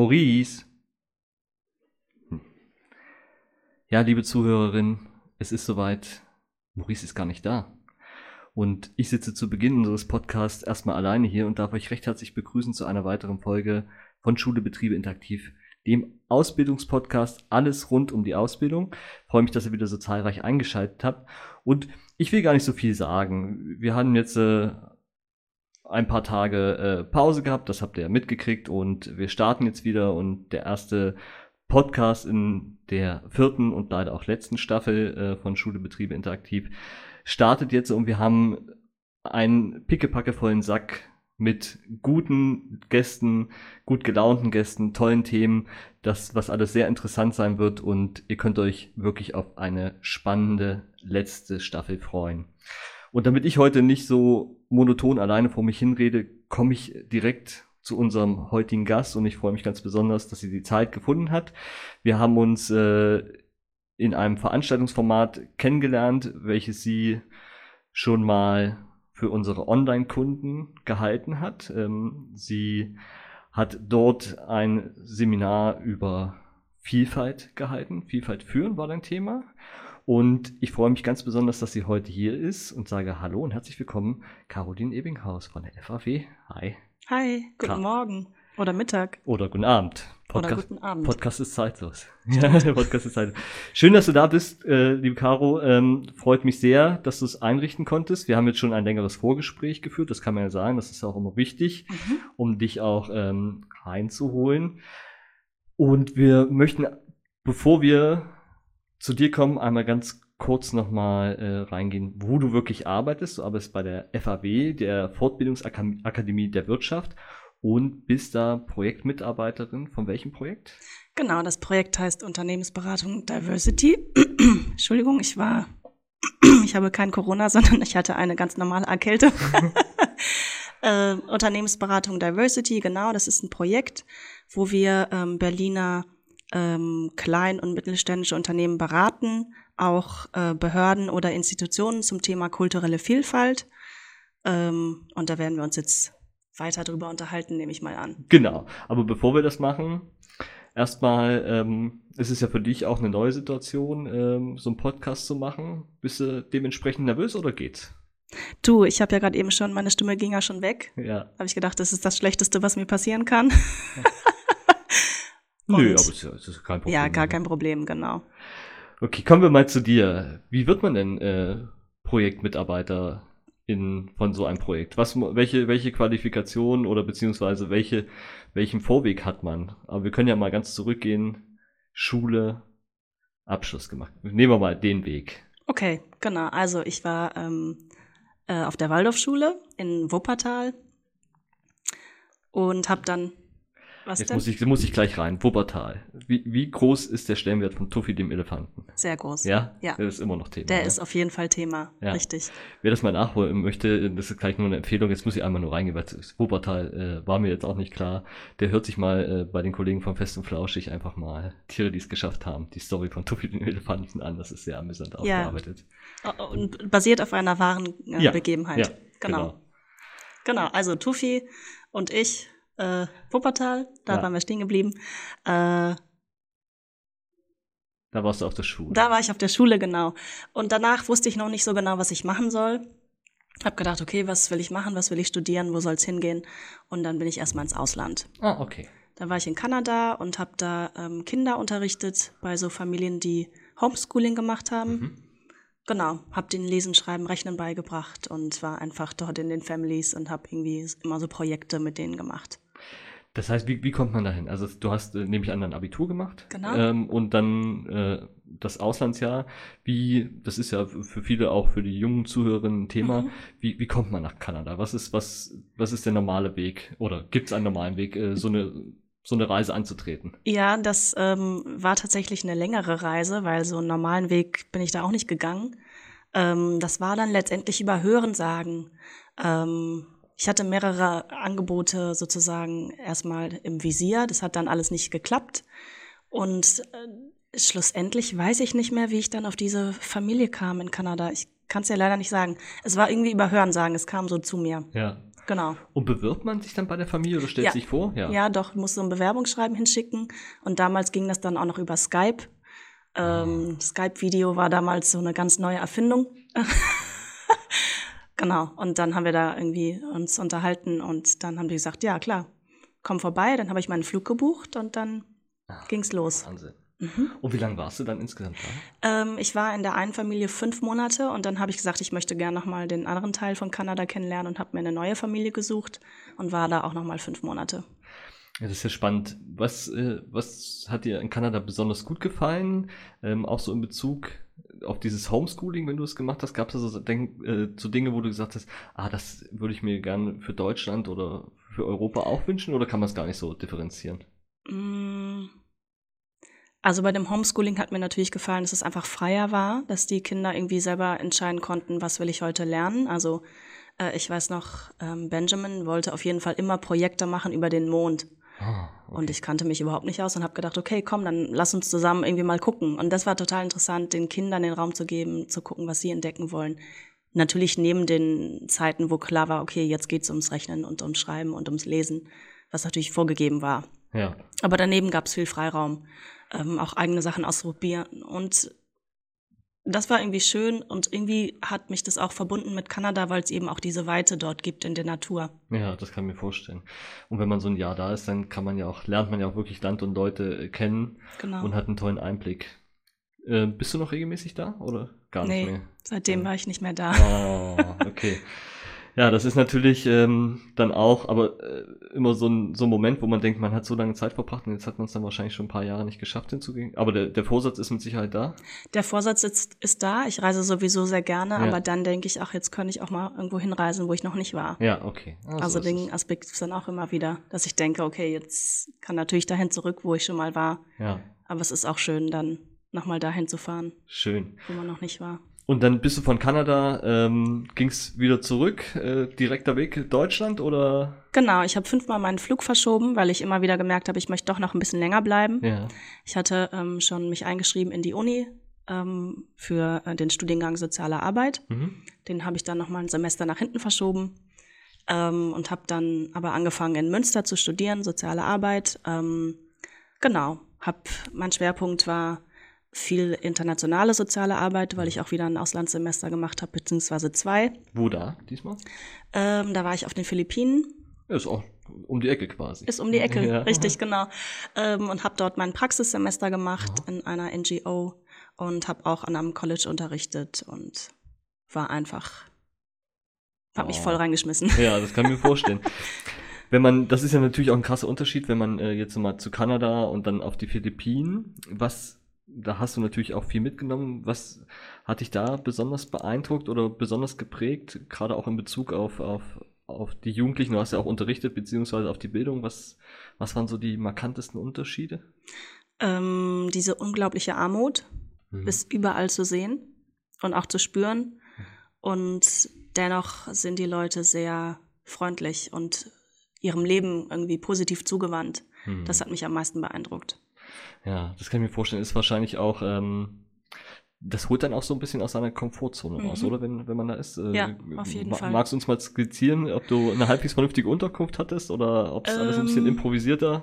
Maurice. Ja, liebe Zuhörerin, es ist soweit. Maurice ist gar nicht da. Und ich sitze zu Beginn unseres Podcasts erstmal alleine hier und darf euch recht herzlich begrüßen zu einer weiteren Folge von Schule Betriebe Interaktiv, dem Ausbildungspodcast Alles rund um die Ausbildung. Freue mich, dass ihr wieder so zahlreich eingeschaltet habt. Und ich will gar nicht so viel sagen. Wir haben jetzt äh, ein paar Tage äh, Pause gehabt, das habt ihr ja mitgekriegt und wir starten jetzt wieder und der erste Podcast in der vierten und leider auch letzten Staffel äh, von Schule Betriebe Interaktiv startet jetzt und wir haben einen pickepackevollen Sack mit guten Gästen, gut gelaunten Gästen, tollen Themen, das, was alles sehr interessant sein wird und ihr könnt euch wirklich auf eine spannende letzte Staffel freuen. Und damit ich heute nicht so monoton alleine vor mich hinrede, komme ich direkt zu unserem heutigen Gast und ich freue mich ganz besonders, dass sie die Zeit gefunden hat. Wir haben uns äh, in einem Veranstaltungsformat kennengelernt, welches sie schon mal für unsere Online-Kunden gehalten hat. Ähm, sie hat dort ein Seminar über Vielfalt gehalten. Vielfalt führen war dein Thema. Und ich freue mich ganz besonders, dass sie heute hier ist und sage Hallo und herzlich willkommen, Caroline Ebinghaus von der FAW. Hi. Hi, guten Ka Morgen oder Mittag. Oder guten Abend. Podcast, oder guten Abend. Podcast ist zeitlos. Ja, Podcast ist zeitlos. Schön, dass du da bist, äh, liebe Caro. Ähm, freut mich sehr, dass du es einrichten konntest. Wir haben jetzt schon ein längeres Vorgespräch geführt, das kann man ja sagen. Das ist auch immer wichtig, mhm. um dich auch ähm, reinzuholen. Und wir möchten, bevor wir zu dir kommen, einmal ganz kurz nochmal äh, reingehen, wo du wirklich arbeitest. Du arbeitest bei der FAW, der Fortbildungsakademie der Wirtschaft und bist da Projektmitarbeiterin von welchem Projekt? Genau, das Projekt heißt Unternehmensberatung Diversity. Entschuldigung, ich war, ich habe kein Corona, sondern ich hatte eine ganz normale Erkälte. äh, Unternehmensberatung Diversity, genau, das ist ein Projekt, wo wir ähm, Berliner ähm, klein- und mittelständische Unternehmen beraten, auch äh, Behörden oder Institutionen zum Thema kulturelle Vielfalt. Ähm, und da werden wir uns jetzt weiter drüber unterhalten, nehme ich mal an. Genau. Aber bevor wir das machen, erstmal, ähm, es ist ja für dich auch eine neue Situation, ähm, so einen Podcast zu machen. Bist du dementsprechend nervös oder geht's? Du, ich habe ja gerade eben schon, meine Stimme ging ja schon weg. Ja. Habe ich gedacht, das ist das Schlechteste, was mir passieren kann. Nö, aber es ist, ist kein Problem. Ja, gar kein Problem, genau. Okay, kommen wir mal zu dir. Wie wird man denn äh, Projektmitarbeiter in, von so einem Projekt? Was, welche, welche Qualifikation oder beziehungsweise welche, welchen Vorweg hat man? Aber wir können ja mal ganz zurückgehen. Schule, Abschluss gemacht. Nehmen wir mal den Weg. Okay, genau. Also ich war ähm, äh, auf der Waldorfschule in Wuppertal und habe dann was Jetzt denn? Muss ich, muss ich gleich rein. Wuppertal. Wie, wie groß ist der Stellenwert von Tuffy dem Elefanten? Sehr groß. Ja? Ja. Der ist immer noch Thema. Der ja? ist auf jeden Fall Thema. Ja. Richtig. Wer das mal nachholen möchte, das ist gleich nur eine Empfehlung. Jetzt muss ich einmal nur reingehen, weil Wuppertal äh, war mir jetzt auch nicht klar. Der hört sich mal äh, bei den Kollegen von Fest und Flauschig einfach mal Tiere, die es geschafft haben, die Story von Tuffy dem Elefanten an. Das ist sehr amüsant aufgearbeitet. Ja. Und basiert auf einer wahren äh. Begebenheit. Ja, genau. genau. Genau, also Tuffy und ich äh, Wuppertal, da ja. waren wir stehen geblieben. Äh, da warst du auf der Schule. Da war ich auf der Schule, genau. Und danach wusste ich noch nicht so genau, was ich machen soll. Hab gedacht, okay, was will ich machen, was will ich studieren, wo soll es hingehen? Und dann bin ich erstmal ins Ausland. Ah, okay. Da war ich in Kanada und habe da ähm, Kinder unterrichtet bei so Familien, die Homeschooling gemacht haben. Mhm. Genau, habe den Lesen, Schreiben, Rechnen beigebracht und war einfach dort in den Families und habe irgendwie immer so Projekte mit denen gemacht. Das heißt, wie, wie kommt man dahin? Also du hast, äh, nehme ich an, ein Abitur gemacht. Genau. Ähm, und dann äh, das Auslandsjahr. Wie, das ist ja für viele auch für die jungen Zuhörerinnen ein Thema. Mhm. Wie, wie kommt man nach Kanada? Was ist, was, was ist der normale Weg? Oder gibt es einen normalen Weg, äh, so eine so eine Reise anzutreten? Ja, das ähm, war tatsächlich eine längere Reise, weil so einen normalen Weg bin ich da auch nicht gegangen. Ähm, das war dann letztendlich über Hörensagen. Ähm, ich hatte mehrere Angebote sozusagen erstmal im Visier. Das hat dann alles nicht geklappt. Und äh, schlussendlich weiß ich nicht mehr, wie ich dann auf diese Familie kam in Kanada. Ich kann es ja leider nicht sagen. Es war irgendwie über Hörensagen. Es kam so zu mir. Ja. Genau. Und bewirbt man sich dann bei der Familie oder stellt Ja. sich vor? Ja, doch, musste so ein Bewerbungsschreiben hinschicken. Und damals ging das dann auch noch über Skype. Ähm, Skype-Video war damals so eine ganz neue Erfindung. genau. Und dann haben wir da irgendwie uns unterhalten und dann haben die gesagt, ja klar, komm vorbei. Dann habe ich meinen Flug gebucht und dann Ah. ging's los. Wahnsinn. Mhm. Und wie lange warst du dann insgesamt da? Ähm, ich war in der einen Familie fünf Monate und dann habe ich gesagt, ich möchte gerne nochmal den anderen Teil von Kanada kennenlernen und habe mir eine neue Familie gesucht und war da auch nochmal fünf Monate. Ja, das ist ja spannend. Was, äh, was hat dir in Kanada besonders gut gefallen? Ähm, auch so in Bezug auf dieses Homeschooling, wenn du es gemacht hast, gab es also so, denk, äh, so Dinge, wo du gesagt hast, ah, das würde ich mir gerne für Deutschland oder für Europa auch wünschen oder kann man es gar nicht so differenzieren? Mm. Also bei dem Homeschooling hat mir natürlich gefallen, dass es einfach freier war, dass die Kinder irgendwie selber entscheiden konnten, was will ich heute lernen. Also äh, ich weiß noch, ähm, Benjamin wollte auf jeden Fall immer Projekte machen über den Mond. Ah, Und ich kannte mich überhaupt nicht aus und habe gedacht, okay, komm, dann lass uns zusammen irgendwie mal gucken. Und das war total interessant, den Kindern den Raum zu geben, zu gucken, was sie entdecken wollen. Natürlich neben den Zeiten, wo klar war, okay, jetzt geht's ums Rechnen und ums Schreiben und ums Lesen, was natürlich vorgegeben war. Ja, Aber daneben gab's viel Freiraum, ähm, auch eigene Sachen ausprobieren. Und das war irgendwie schön und irgendwie hat mich das auch verbunden mit Kanada, weil es eben auch diese Weite dort gibt in der Natur. ja, das kann ich mir vorstellen. Und wenn man so ein Jahr da ist, dann kann man ja auch, lernt man ja auch wirklich Land und Leute äh, kennen Genau. und hat einen tollen Einblick. Äh, bist du noch regelmäßig da oder gar nicht nee, mehr? seitdem Ja. war ich nicht mehr da. Oh, okay. Ja, das ist natürlich ähm, dann auch, aber äh, immer so ein, so ein Moment, wo man denkt, man hat so lange Zeit verbracht und jetzt hat man es dann wahrscheinlich schon ein paar Jahre nicht geschafft hinzugehen. Aber der, der Vorsatz ist mit Sicherheit da. Der Vorsatz ist, ist da. Ich reise sowieso sehr gerne, Ja. aber dann denke ich, ach, jetzt könnte ich auch mal irgendwo hinreisen, wo ich noch nicht war. Ja, okay. Ah, so also ist den. Aspekt ist dann auch immer wieder, dass ich denke, okay, jetzt kann natürlich dahin zurück, wo ich schon mal war. Ja, Aber es ist auch schön, dann nochmal dahin zu fahren, schön. wo man noch nicht war. Und dann bist du von Kanada, ähm, ging's wieder zurück, äh, direkter Weg Deutschland oder? Genau, ich habe fünfmal meinen Flug verschoben, weil ich immer wieder gemerkt habe, ich möchte doch noch ein bisschen länger bleiben. Ja. Ich hatte ähm, schon mich eingeschrieben in die Uni ähm, für äh, den Studiengang Soziale Arbeit. Mhm. Den habe ich dann noch mal ein Semester nach hinten verschoben ähm, und habe dann aber angefangen in Münster zu studieren, Soziale Arbeit. Ähm, genau, hab, mein Schwerpunkt war viel internationale soziale Arbeit, weil ich auch wieder ein Auslandssemester gemacht habe, beziehungsweise zwei. Wo da diesmal? Ähm, da war ich auf den Philippinen, ist auch um die Ecke quasi. ist um die Ecke, Ja. richtig, genau. Ähm, und habe dort mein Praxissemester gemacht in einer NGO und habe auch an einem College unterrichtet und war einfach, habe mich Oh. voll reingeschmissen. Ja, das kann ich mir vorstellen. Wenn man, das ist ja natürlich auch ein krasser Unterschied, wenn man äh, jetzt mal zu Kanada und dann auf die Philippinen, was, da hast du natürlich auch viel mitgenommen. Was hat dich da besonders beeindruckt oder besonders geprägt, gerade auch in Bezug auf, auf, auf die Jugendlichen? Du hast ja auch unterrichtet, beziehungsweise auf die Bildung. Was, was waren so die markantesten Unterschiede? Ähm, diese unglaubliche Armut Mhm. ist überall zu sehen und auch zu spüren. Und dennoch sind die Leute sehr freundlich und ihrem Leben irgendwie positiv zugewandt. Mhm. Das hat mich am meisten beeindruckt. Ja, das kann ich mir vorstellen. Ist wahrscheinlich auch, ähm, das holt dann auch so ein bisschen aus seiner Komfortzone Mhm. raus, oder? Wenn, wenn man da ist. Äh, Ja, auf jeden ma- Fall. Magst du uns mal skizzieren, ob du eine halbwegs vernünftige Unterkunft hattest oder ob es alles ein bisschen Ähm, improvisierter?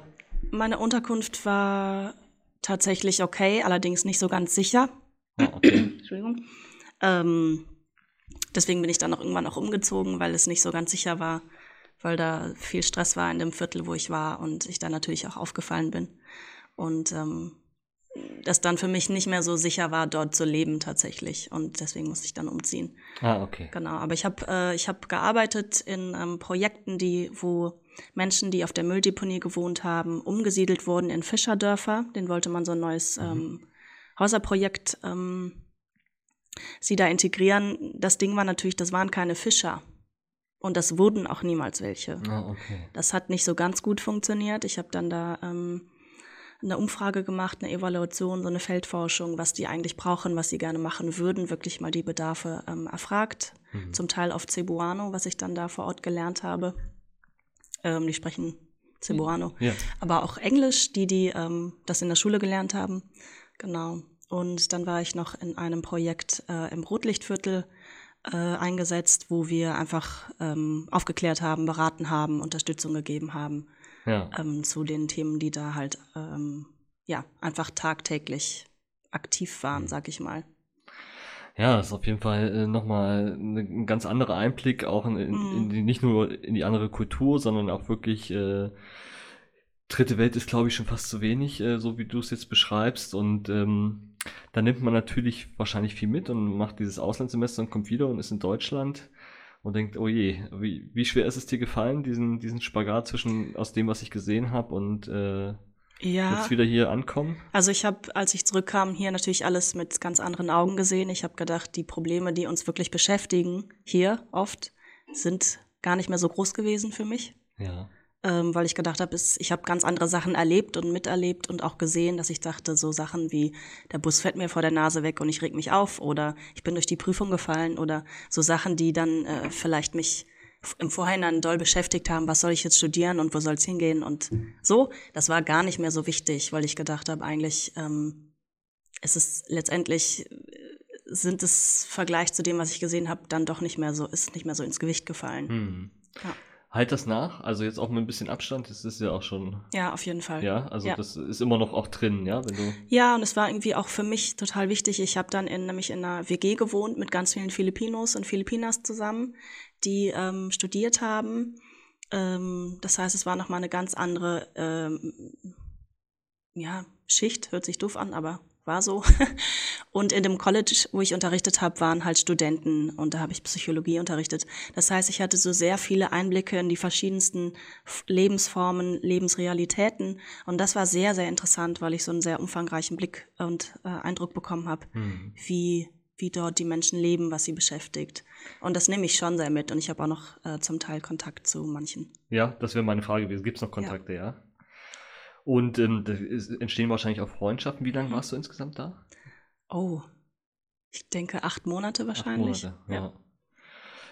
Meine Unterkunft war tatsächlich okay, allerdings nicht so ganz sicher. Ah, okay. Entschuldigung. Ähm, deswegen bin ich dann auch irgendwann auch umgezogen, weil es nicht so ganz sicher war, weil da viel Stress war in dem Viertel, wo ich war und ich dann natürlich auch aufgefallen bin. Und ähm, das dann für mich nicht mehr so sicher war, dort zu leben tatsächlich. Und deswegen musste ich dann umziehen. Ah, okay. Genau, aber ich habe äh, ich hab gearbeitet in ähm, Projekten, die, wo Menschen, die auf der Mülldeponie gewohnt haben, umgesiedelt wurden in Fischerdörfer. Den wollte man so ein neues ähm, Häuserprojekt ähm, sie da integrieren. Das Ding war natürlich, das waren keine Fischer. Und das wurden auch niemals welche. Ah, okay. Das hat nicht so ganz gut funktioniert. Ich habe dann da ähm, eine Umfrage gemacht, eine Evaluation, so eine Feldforschung, was die eigentlich brauchen, was sie gerne machen würden, wirklich mal die Bedarfe ähm, erfragt. Mhm. Zum Teil auf Cebuano, was ich dann da vor Ort gelernt habe. Ähm, die sprechen Cebuano. Ja. Aber auch Englisch, die, die ähm, das in der Schule gelernt haben. Genau. Und dann war ich noch in einem Projekt äh, im Rotlichtviertel, äh, eingesetzt, wo wir einfach ähm, aufgeklärt haben, beraten haben, Unterstützung gegeben haben Ja. ähm, zu den Themen, die da halt ähm, ja einfach tagtäglich aktiv waren, sag ich mal. Ja, das ist auf jeden Fall äh, nochmal ne- ein ganz anderer Einblick, auch in, in, Mhm. in die, nicht nur in die andere Kultur, sondern auch wirklich, äh, dritte Welt ist, glaube ich, schon fast zu wenig, äh, so wie du es jetzt beschreibst. Und ähm, da nimmt man natürlich wahrscheinlich viel mit und macht dieses Auslandssemester und kommt wieder und ist in Deutschland und denkt, oh je, wie, wie schwer ist es dir gefallen, diesen, diesen Spagat zwischen aus dem, was ich gesehen habe und äh, Ja, jetzt wieder hier ankommen? also ich habe, als ich zurückkam, hier natürlich alles mit ganz anderen Augen gesehen. Ich habe gedacht, die Probleme, die uns wirklich beschäftigen, hier oft, sind gar nicht mehr so groß gewesen für mich. Ja. Ähm, weil ich gedacht habe, ich habe ganz andere Sachen erlebt und miterlebt und auch gesehen, dass ich dachte, so Sachen wie der Bus fährt mir vor der Nase weg und ich reg mich auf oder ich bin durch die Prüfung gefallen oder so Sachen, die dann äh, vielleicht mich im Vorhinein doll beschäftigt haben, was soll ich jetzt studieren und wo soll es hingehen und so, das war gar nicht mehr so wichtig, weil ich gedacht habe, eigentlich ähm, es ist letztendlich äh, sind es Vergleich zu dem, was ich gesehen habe, dann doch nicht mehr so, ist nicht mehr so ins Gewicht gefallen. Hm. Ja. Halt das nach, also jetzt auch mit ein bisschen Abstand, das ist ja auch schon Ja, auf jeden Fall. Ja, also Ja. das ist immer noch auch drin, ja, wenn du. Ja, und es war irgendwie auch für mich total wichtig. Ich habe dann in, nämlich in einer WG gewohnt mit ganz vielen Filipinos und Filipinas zusammen, die ähm, studiert haben. Ähm, das heißt, es war nochmal eine ganz andere ähm, ja, Schicht, hört sich doof an, aber war so. Und in dem College, wo ich unterrichtet habe, waren halt Studenten und da habe ich Psychologie unterrichtet. Das heißt, ich hatte so sehr viele Einblicke in die verschiedensten Lebensformen, Lebensrealitäten und das war sehr, sehr interessant, weil ich so einen sehr umfangreichen Blick und äh, Eindruck bekommen habe, Hm. wie wie dort die Menschen leben, was sie beschäftigt. Und das nehme ich schon sehr mit und ich habe auch noch äh, zum Teil Kontakt zu manchen. Ja, das wäre meine Frage gewesen. Gibt es noch Kontakte, ja? Und ähm, entstehen wahrscheinlich auch Freundschaften. Wie lange Mhm. warst du insgesamt da? Oh, ich denke acht Monate Acht wahrscheinlich. Monate, ja.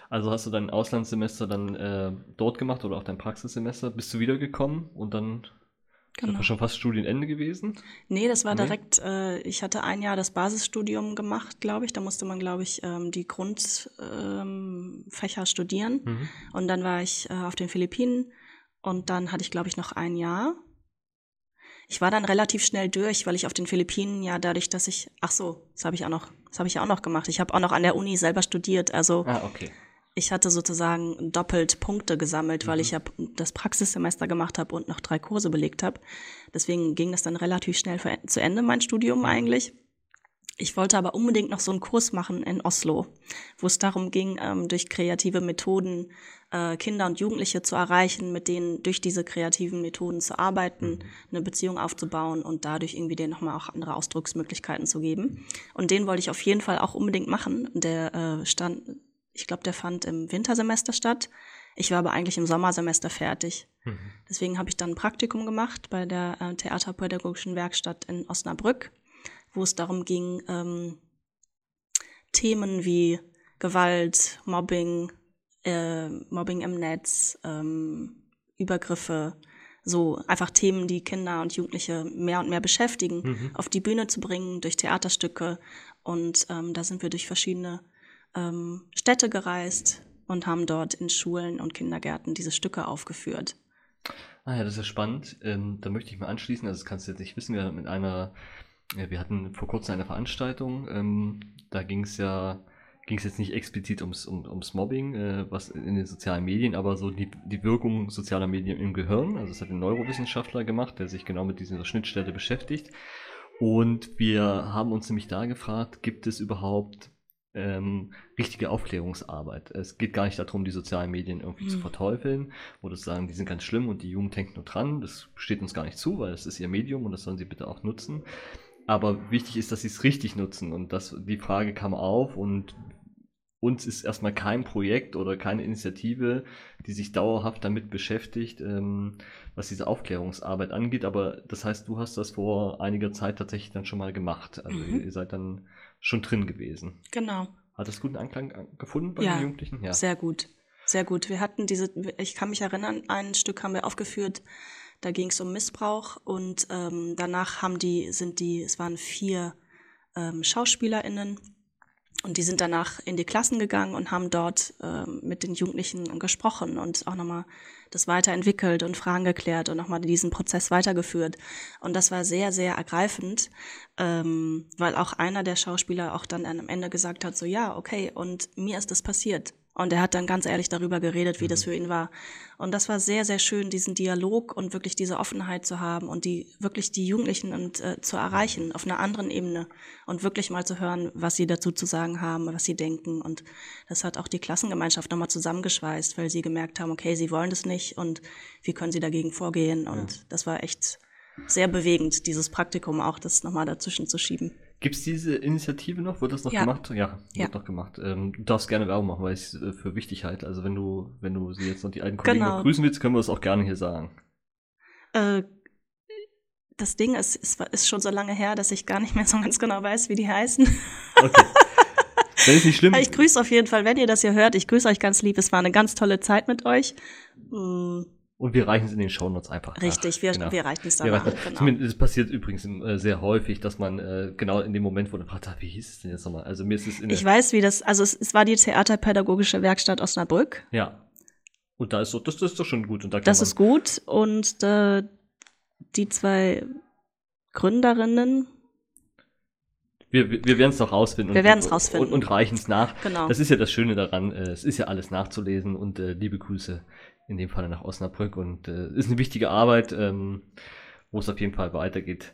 Also hast du dein Auslandssemester dann äh, dort gemacht oder auch dein Praxissemester? Bist du wiedergekommen und dann Genau. schon fast Studienende gewesen? Nee, das war Nee? direkt, äh, ich hatte ein Jahr das Basisstudium gemacht, glaube ich. Da musste man, glaube ich, ähm, die Grundfächer ähm, studieren. Mhm. Und dann war ich äh, auf den Philippinen und dann hatte ich, glaube ich, noch ein Jahr. Ich war dann relativ schnell durch, weil ich auf den Philippinen ja dadurch, dass ich, ach so, das habe ich auch noch, das habe ich ja auch noch gemacht. Ich habe auch noch an der Uni selber studiert. Also Ah, okay. ich hatte sozusagen doppelt Punkte gesammelt, weil Mhm. ich ja das Praxissemester gemacht habe und noch drei Kurse belegt habe. Deswegen ging das dann relativ schnell zu Ende, mein Studium eigentlich. Ich wollte aber unbedingt noch so einen Kurs machen in Oslo, wo es darum ging, ähm, durch kreative Methoden äh, Kinder und Jugendliche zu erreichen, mit denen durch diese kreativen Methoden zu arbeiten, eine Beziehung aufzubauen und dadurch irgendwie denen nochmal auch andere Ausdrucksmöglichkeiten zu geben. Und den wollte ich auf jeden Fall auch unbedingt machen. Der äh, stand, ich glaube, der fand im Wintersemester statt. Ich war aber eigentlich im Sommersemester fertig. Mhm. Deswegen habe ich dann ein Praktikum gemacht bei der äh, Theaterpädagogischen Werkstatt in Osnabrück, wo es darum ging, ähm, Themen wie Gewalt, Mobbing, äh, Mobbing im Netz, ähm, Übergriffe, so einfach Themen, die Kinder und Jugendliche mehr und mehr beschäftigen, Mhm. auf die Bühne zu bringen durch Theaterstücke. Und ähm, da sind wir durch verschiedene ähm, Städte gereist und haben dort in Schulen und Kindergärten diese Stücke aufgeführt. Ah ja, das ist ja spannend. Ähm, da möchte ich mal anschließen, also das kannst du jetzt nicht wissen, wir hatten mit einer, ja, wir hatten vor kurzem eine Veranstaltung, ähm, da ging es ja, ging es jetzt nicht explizit ums, um, ums Mobbing, äh, was in den sozialen Medien, aber so die, die Wirkung sozialer Medien im Gehirn, also das hat ein Neurowissenschaftler gemacht, der sich genau mit dieser Schnittstelle beschäftigt. Und wir haben uns nämlich da gefragt, gibt es überhaupt ähm, richtige Aufklärungsarbeit. Es geht gar nicht darum, die sozialen Medien irgendwie zu Mhm. verteufeln oder zu sagen, die sind ganz schlimm und die Jugend hängt nur dran. Das steht uns gar nicht zu, weil es ist ihr Medium und das sollen sie bitte auch nutzen. Aber wichtig ist, dass sie es richtig nutzen und das, die Frage kam auf und uns ist erstmal kein Projekt oder keine Initiative, die sich dauerhaft damit beschäftigt, ähm, was diese Aufklärungsarbeit angeht. Aber das heißt, du hast das vor einiger Zeit tatsächlich dann schon mal gemacht. Also Mhm. ihr seid dann schon drin gewesen. Genau. Hat das guten Anklang an- gefunden bei Ja, den Jugendlichen? Ja. Sehr gut. Sehr gut. Wir hatten diese, ich kann mich erinnern, ein Stück haben wir aufgeführt, da ging es um Missbrauch und ähm, danach haben die, sind die, es waren vier ähm, SchauspielerInnen Und die sind danach in die Klassen gegangen und haben dort äh, mit den Jugendlichen gesprochen und auch nochmal das weiterentwickelt und Fragen geklärt und nochmal diesen Prozess weitergeführt. Und das war sehr, sehr ergreifend, ähm, weil auch einer der Schauspieler auch dann am Ende gesagt hat, so ja, okay, und mir ist das passiert. Und er hat dann ganz ehrlich darüber geredet, wie mhm. das für ihn war. Und das war sehr, sehr schön, diesen Dialog und wirklich diese Offenheit zu haben und die wirklich die Jugendlichen und äh, zu erreichen auf einer anderen Ebene und wirklich mal zu hören, was sie dazu zu sagen haben, was sie denken. Und das hat auch die Klassengemeinschaft nochmal zusammengeschweißt, weil sie gemerkt haben, okay, sie wollen das nicht und wie können sie dagegen vorgehen. Und ja. das war echt sehr bewegend, dieses Praktikum auch, das nochmal dazwischen zu schieben. Gibt es diese Initiative noch? Wird das noch ja. gemacht? Ja, wird ja. noch gemacht. Ähm, du darfst gerne Werbung machen, weil ich es äh, für wichtig halte. Also wenn du, wenn du sie jetzt noch die alten Kollegen genau. grüßen willst, können wir das auch gerne hier sagen. Äh, das Ding ist, ist, ist schon so lange her, dass ich gar nicht mehr so ganz genau weiß, wie die heißen. Okay. Das ist nicht schlimm. Ich grüße auf jeden Fall, wenn ihr das hier hört. Ich grüße euch ganz lieb. Es war eine ganz tolle Zeit mit euch. Hm. Und wir reichen es in den Shownotes einfach Richtig, nach. wir, genau. wir reichen es dann. Genau. Es passiert übrigens äh, sehr häufig, dass man äh, genau in dem Moment, wo man fragt, wie hieß es denn jetzt nochmal? Also mir ist es in Ich weiß, wie das, also es, es war die Theaterpädagogische Werkstatt Osnabrück. Ja. Und da ist so, das, das ist doch schon gut. Und da das ist gut. Und äh, die zwei Gründerinnen, wir, wir werden es noch rausfinden. Wir werden es rausfinden. Und, und reichen es nach. Genau. Das ist ja das Schöne daran. Äh, es ist ja alles nachzulesen und äh, liebe Grüße in dem Fall nach Osnabrück und äh, ist eine wichtige Arbeit, ähm, wo es auf jeden Fall weitergeht.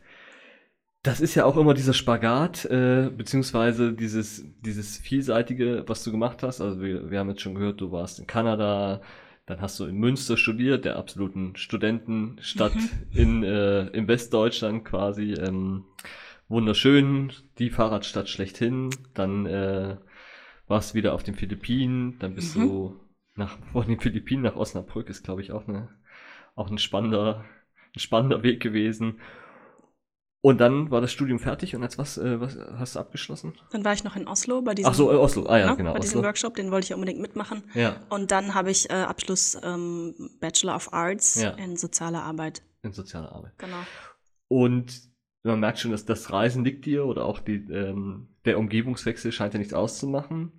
Das ist ja auch immer dieser Spagat, äh, beziehungsweise dieses, dieses vielseitige, was du gemacht hast. Also wir, wir haben jetzt schon gehört, du warst in Kanada, dann hast du in Münster studiert, der absoluten Studentenstadt mhm. in, äh, in Westdeutschland quasi. Ähm, wunderschön, die Fahrradstadt schlechthin. Dann äh, warst du wieder auf den Philippinen, dann bist mhm. du nach, von den Philippinen nach Osnabrück ist, glaube ich, auch, eine, auch ein, spannender, ein spannender Weg gewesen. Und dann war das Studium fertig und als was, äh, was hast du abgeschlossen? Dann war ich noch in Oslo bei diesem, Ach so, äh, Oslo. Ah, ja, genau, genau, bei Oslo. diesem Workshop, den wollte ich unbedingt mitmachen. Ja. Und dann habe ich äh, Abschluss ähm, Bachelor of Arts ja. in sozialer Arbeit. In sozialer Arbeit. Genau. Und man merkt schon, dass das Reisen liegt dir oder auch die, ähm, der Umgebungswechsel scheint ja nichts auszumachen.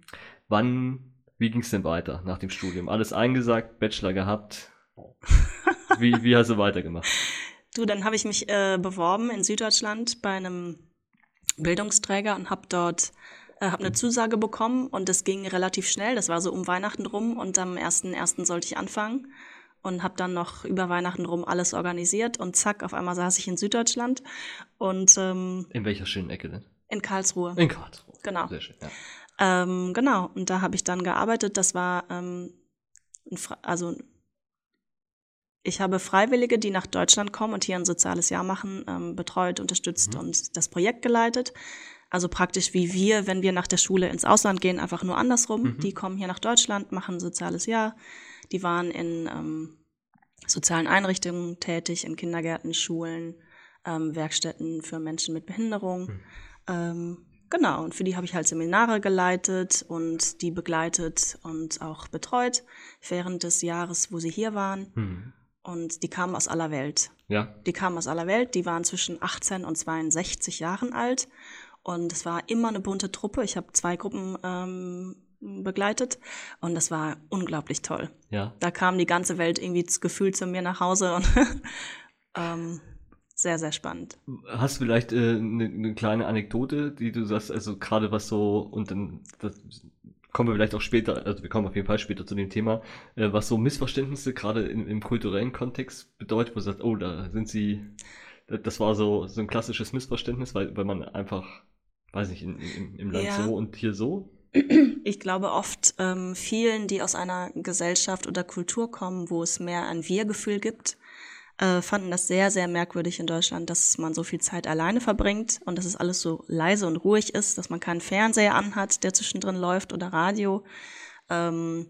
Wann wie ging es denn weiter nach dem Studium? Alles eingesagt, Bachelor gehabt. Wie, wie hast du weitergemacht? Du, dann habe ich mich äh, beworben in Süddeutschland bei einem Bildungsträger und habe dort äh, hab eine Zusage bekommen und das ging relativ schnell. Das war so um Weihnachten rum und am 1.1. sollte ich anfangen und habe dann noch über Weihnachten rum alles organisiert und zack, auf einmal saß ich in Süddeutschland und ähm, In welcher schönen Ecke denn? In Karlsruhe. In Karlsruhe. Genau. Sehr schön, ja. Ähm, genau, und da habe ich dann gearbeitet. Das war, ähm, also ich habe Freiwillige, die nach Deutschland kommen und hier ein soziales Jahr machen, ähm, betreut, unterstützt mhm. und das Projekt geleitet. Also praktisch wie wir, wenn wir nach der Schule ins Ausland gehen, einfach nur andersrum. Mhm. Die kommen hier nach Deutschland, machen ein soziales Jahr. Die waren in ähm, sozialen Einrichtungen tätig, in Kindergärten, Schulen, ähm, Werkstätten für Menschen mit Behinderung. Mhm. Genau, und für die habe ich halt Seminare geleitet und die begleitet und auch betreut während des Jahres, wo sie hier waren. Mhm. Und die kamen aus aller Welt. Ja. Die kamen aus aller Welt, die waren zwischen 18 und 62 Jahren alt. Und es war immer eine bunte Truppe. Ich habe zwei Gruppen ähm, begleitet und das war unglaublich toll. Ja. Da kam die ganze Welt irgendwie gefühlt zu mir nach Hause und ähm, sehr, sehr spannend. Hast du vielleicht eine äh, ne, ne kleine Anekdote, die du sagst, also gerade was so, und dann das kommen wir vielleicht auch später, also wir kommen auf jeden Fall später zu dem Thema, äh, was so Missverständnisse gerade im, im kulturellen Kontext bedeutet, wo du sagst, oh, da sind sie, das war so, so ein klassisches Missverständnis, weil, weil man einfach, weiß nicht, in, in, im Land ja. so und hier so. Ich glaube oft ähm, vielen, die aus einer Gesellschaft oder Kultur kommen, wo es mehr ein Wir-Gefühl gibt, äh, fanden das sehr, sehr merkwürdig in Deutschland, dass man so viel Zeit alleine verbringt und dass es alles so leise und ruhig ist, dass man keinen Fernseher anhat, der zwischendrin läuft oder Radio. Ähm,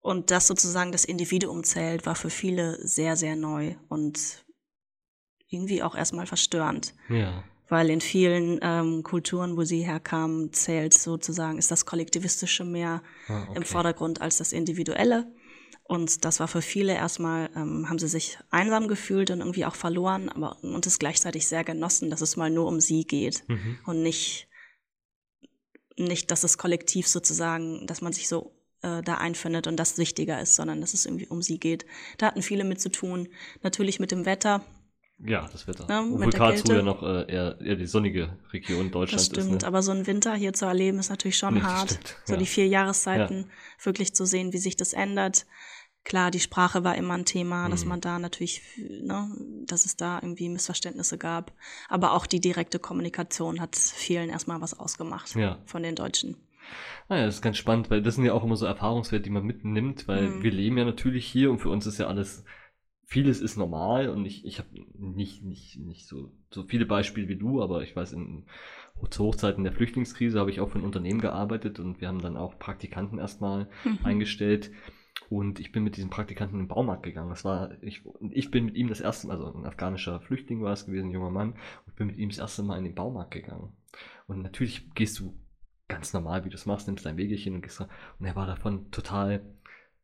und das sozusagen das Individuum zählt, war für viele sehr, sehr neu und irgendwie auch erstmal verstörend. Ja. Weil in vielen ähm, Kulturen, wo sie herkamen, zählt sozusagen, ist das Kollektivistische mehr ah, okay. im Vordergrund als das Individuelle. Und das war für viele erstmal, ähm, haben sie sich einsam gefühlt und irgendwie auch verloren, aber und es gleichzeitig sehr genossen, dass es mal nur um sie geht mhm. und nicht nicht, dass es kollektiv sozusagen, dass man sich so äh, da einfindet und das wichtiger ist, sondern dass es irgendwie um sie geht. Da hatten viele mit zu tun. Natürlich mit dem Wetter. Ja, das Wetter. Ja, Obwohl Karlsruhe ja noch äh, eher, eher die sonnige Region Das Deutschlands stimmt, ist. Ne? aber so ein Winter hier zu erleben ist natürlich schon Nee, das hart. stimmt, So ja. die vier Jahreszeiten wirklich zu sehen, wie sich das ändert. Klar, die Sprache war immer ein Thema, dass Mhm. man da natürlich, ne, dass es da irgendwie Missverständnisse gab. Aber auch die direkte Kommunikation hat vielen erstmal was ausgemacht von den Deutschen. Ah ja, das ist ganz spannend, weil das sind ja auch immer so Erfahrungswerte, die man mitnimmt, weil Mhm. wir leben ja natürlich hier und für uns ist ja alles, vieles ist normal und ich, ich habe nicht, nicht, nicht so, so viele Beispiele wie du, aber ich weiß, in, zu Hochzeiten der Flüchtlingskrise habe ich auch für ein Unternehmen gearbeitet und wir haben dann auch Praktikanten erstmal Mhm. eingestellt und ich bin mit diesem Praktikanten in den Baumarkt gegangen. Das war, ich, ich bin mit ihm das erste Mal, also ein afghanischer Flüchtling war es gewesen, ein junger Mann, und ich bin mit ihm das erste Mal in den Baumarkt gegangen. Und natürlich gehst du ganz normal, wie du es machst, nimmst dein Wegelchen und gehst da. Und er war davon total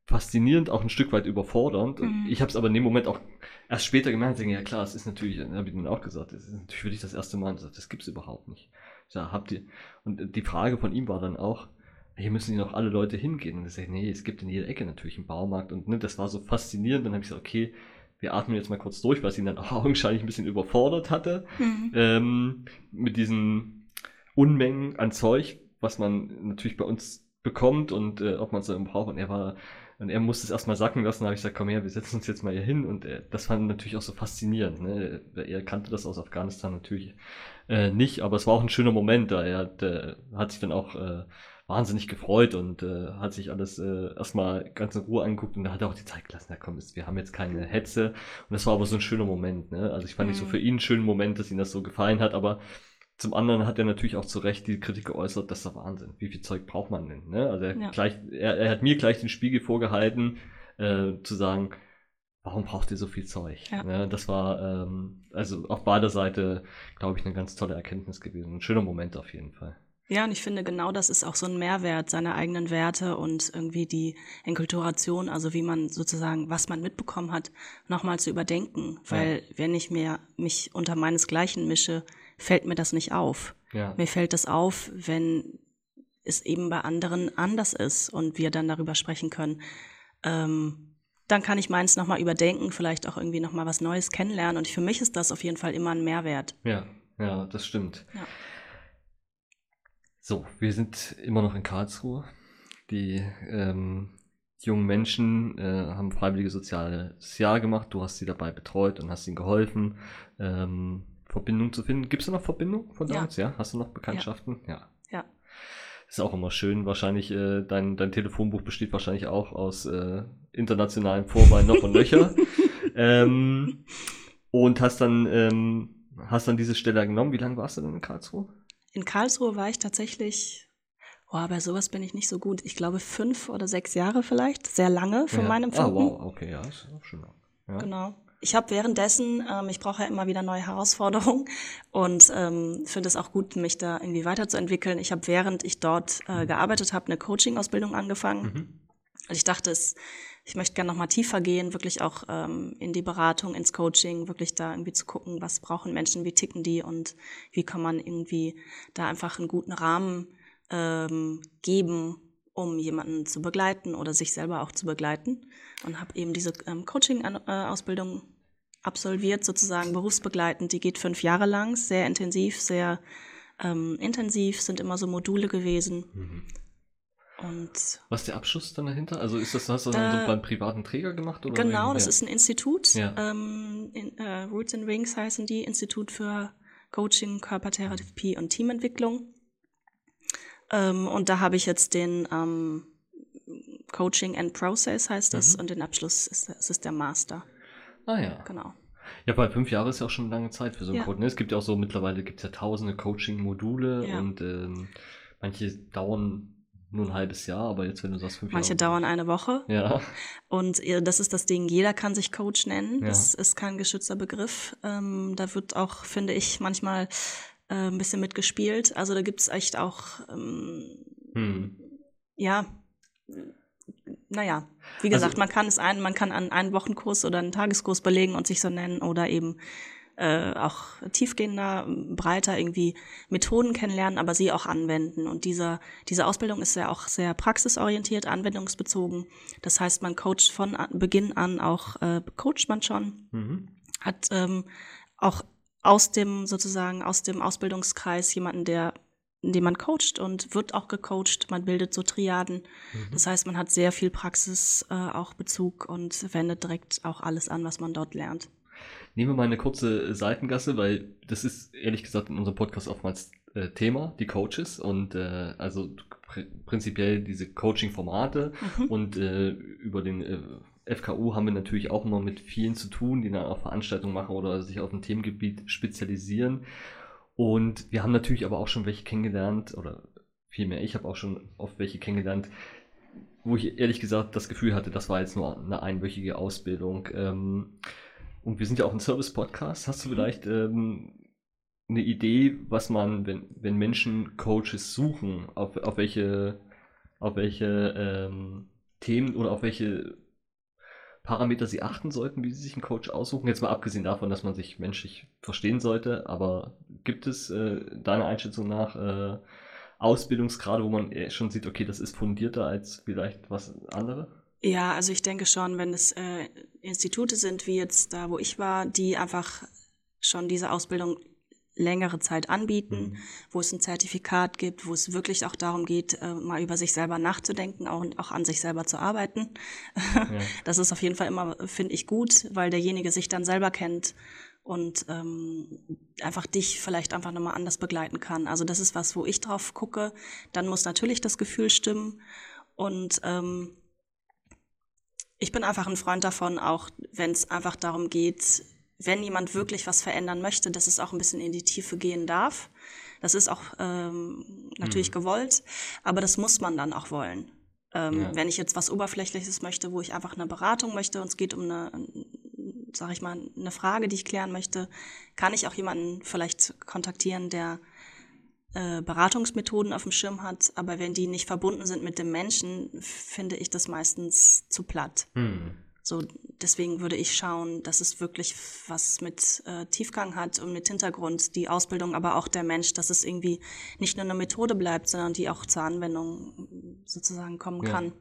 faszinierend, auch ein Stück weit überfordernd. Und Mhm. ich habe es aber in dem Moment auch erst später gemerkt, denke, ja klar, es ist natürlich, habe ich dann auch gesagt, es ist natürlich für dich das erste Mal. Sag, das gibt's überhaupt nicht. Ich sag, habt ihr, und die Frage von ihm war dann auch, hier müssen die noch alle Leute hingehen. Und ich sage, nee, es gibt in jeder Ecke natürlich einen Baumarkt. Und ne, das war so faszinierend. Dann habe ich gesagt, okay, wir atmen jetzt mal kurz durch, was ihn dann auch augenscheinlich ein bisschen überfordert hatte Mhm. ähm, mit diesen Unmengen an Zeug, was man natürlich bei uns bekommt und äh, ob man es dann braucht. Und er war, und er musste es erstmal sacken lassen. Da habe ich gesagt, komm her, wir setzen uns jetzt mal hier hin. Und äh, das fand er natürlich auch so faszinierend. Ne? Er kannte das aus Afghanistan natürlich äh, nicht, aber es war auch ein schöner Moment da. Er hat, äh, hat sich dann auch äh, wahnsinnig gefreut und äh, hat sich alles äh, erstmal ganz in Ruhe angeguckt und da hat er auch die Zeit gelassen, ja komm, wir haben jetzt keine Hetze und das war aber so ein schöner Moment, ne? Also ich fand nicht so Mhm. für ihn einen schönen Moment, dass ihm das so gefallen hat, aber zum anderen hat er natürlich auch zu Recht die Kritik geäußert, das ist der Wahnsinn. Wie viel Zeug braucht man denn? Ne? Also er, Ja. gleich, er, er hat mir gleich den Spiegel vorgehalten, äh, zu sagen, warum braucht ihr so viel Zeug? Ja. Ne? Das war ähm, also auf beider Seite, glaube ich, eine ganz tolle Erkenntnis gewesen. Ein schöner Moment auf jeden Fall. Ja, und ich finde genau das ist auch so ein Mehrwert, seine eigenen Werte und irgendwie die Enkulturation, also wie man sozusagen, was man mitbekommen hat, nochmal zu überdenken. Weil wenn ich mir mich unter meinesgleichen mische, fällt mir das nicht auf. Ja. Mir fällt das auf, wenn es eben bei anderen anders ist und wir dann darüber sprechen können. Ähm, dann kann ich meins nochmal überdenken, vielleicht auch irgendwie nochmal was Neues kennenlernen. Und für mich ist das auf jeden Fall immer ein Mehrwert. Ja, ja, das stimmt. Ja. So, wir sind immer noch in Karlsruhe. Die ähm, jungen Menschen äh, haben freiwillige soziales Jahr gemacht. Du hast sie dabei betreut und hast ihnen geholfen, ähm, Verbindung zu finden. Gibt es noch Verbindung von Ja. damals? Ja. Hast du noch Bekanntschaften? Ja. Ja. Ist auch immer schön. Wahrscheinlich, äh, dein, dein Telefonbuch besteht wahrscheinlich auch aus äh, internationalen Vorwahlen noch und Löcher. ähm, und hast dann, ähm, hast dann diese Stelle genommen. Wie lange warst du denn in Karlsruhe? In Karlsruhe war ich tatsächlich, oh, bei sowas bin ich nicht so gut. Ich glaube fünf oder sechs Jahre vielleicht, sehr lange für ja. mein Ah, Empfinden. wow, okay, ja, ist auch schon lang. Ja. Genau. Ich habe währenddessen, ähm, ich brauche ja immer wieder neue Herausforderungen und ähm, finde es auch gut, mich da irgendwie weiterzuentwickeln. Ich habe während ich dort äh, gearbeitet habe, eine Coaching-Ausbildung angefangen. Mhm. Und ich dachte, es, ich möchte gerne noch mal tiefer gehen, wirklich auch ähm, in die Beratung, ins Coaching, wirklich da irgendwie zu gucken, was brauchen Menschen, wie ticken die und wie kann man irgendwie da einfach einen guten Rahmen ähm, geben, um jemanden zu begleiten oder sich selber auch zu begleiten. Und habe eben diese ähm, Coaching-Ausbildung absolviert, sozusagen berufsbegleitend. Die geht fünf Jahre lang, sehr intensiv, sehr ähm, intensiv, sind immer so Module gewesen. Mhm. Und Was ist der Abschluss dann dahinter? Also ist das, hast du Da- dann so beim privaten Träger gemacht? Oder Genau, das ja. ist ein Institut. Ja. Ähm, in, äh, Roots and Wings heißen die, Institut für Coaching, Körpertherapie und Teamentwicklung. Ähm, und da habe ich jetzt den ähm, Coaching and Process heißt das Mhm. und den Abschluss ist, es ist der Master. Ah ja. Genau. Ja, weil fünf Jahre ist ja auch schon eine lange Zeit für so einen Ja. Coach. Ne? Es gibt ja auch so, mittlerweile gibt es ja tausende Coaching-Module Ja. und ähm, manche dauern nur ein halbes Jahr, aber jetzt, wenn du sagst fünf Manche Jahre. dauern eine Woche. Ja, Und das ist das Ding, jeder kann sich Coach nennen. Ja. Das ist kein geschützter Begriff. Ähm, da wird auch, finde ich, manchmal äh, ein bisschen mitgespielt. Also da gibt's echt auch, ähm, hm. ja, naja, wie Also- gesagt, man kann es ein, man kann an einen Wochenkurs oder einen Tageskurs belegen und sich so nennen oder eben äh, auch tiefgehender, breiter irgendwie Methoden kennenlernen, aber sie auch anwenden. Und diese, diese Ausbildung ist ja auch sehr praxisorientiert, anwendungsbezogen. Das heißt, man coacht von Beginn an auch, äh, coacht man schon, mhm. hat ähm, auch aus dem sozusagen aus dem Ausbildungskreis jemanden, der den man coacht und wird auch gecoacht. Man bildet so Triaden. Mhm. Das heißt, man hat sehr viel Praxis äh, auch Bezug und wendet direkt auch alles an, was man dort lernt. Nehmen wir mal eine kurze Seitengasse, weil das ist ehrlich gesagt in unserem Podcast oftmals äh, Thema, die Coaches und äh, also pr prinzipiell diese Coaching-Formate mhm. und äh, über den äh, FKU haben wir natürlich auch immer mit vielen zu tun, die dann auch Veranstaltungen machen oder sich auf ein Themengebiet spezialisieren. Und wir haben natürlich aber auch schon welche kennengelernt, oder vielmehr, ich habe auch schon oft welche kennengelernt, wo ich ehrlich gesagt das Gefühl hatte, das war jetzt nur eine einwöchige Ausbildung. Ähm, und wir sind ja auch ein Service-Podcast. Hast du mhm. vielleicht ähm, eine Idee, was man, wenn, wenn Menschen Coaches suchen, auf, auf welche, auf welche ähm, Themen oder auf welche Parameter sie achten sollten, wie sie sich einen Coach aussuchen? Jetzt mal abgesehen davon, dass man sich menschlich verstehen sollte, aber gibt es äh, deiner Einschätzung nach äh, Ausbildungsgrade, wo man schon sieht, okay, das ist fundierter als vielleicht was andere? Ja, also ich denke schon, wenn es äh, Institute sind, wie jetzt da, wo ich war, die einfach schon diese Ausbildung längere Zeit anbieten, mhm. wo es ein Zertifikat gibt, wo es wirklich auch darum geht, äh, mal über sich selber nachzudenken auch, und auch an sich selber zu arbeiten. Ja. Das ist auf jeden Fall immer, finde ich, gut, weil derjenige sich dann selber kennt und ähm, einfach dich vielleicht einfach nochmal anders begleiten kann. Also das ist was, wo ich drauf gucke. Dann muss natürlich das Gefühl stimmen und ähm, ich bin einfach ein Freund davon, auch wenn es einfach darum geht, wenn jemand wirklich was verändern möchte, dass es auch ein bisschen in die Tiefe gehen darf. Das ist auch ähm, natürlich mhm. gewollt, aber das muss man dann auch wollen. Ähm, ja. Wenn ich jetzt was Oberflächliches möchte, wo ich einfach eine Beratung möchte und es geht um eine, sag ich mal, eine Frage, die ich klären möchte, kann ich auch jemanden vielleicht kontaktieren, der äh, Beratungsmethoden auf dem Schirm hat, aber wenn die nicht verbunden sind mit dem Menschen, finde ich das meistens zu platt. Mhm. So, deswegen würde ich schauen, dass es wirklich was mit äh, Tiefgang hat und mit Hintergrund, die Ausbildung, aber auch der Mensch, dass es irgendwie nicht nur eine Methode bleibt, sondern die auch zur Anwendung sozusagen kommen ja. kann.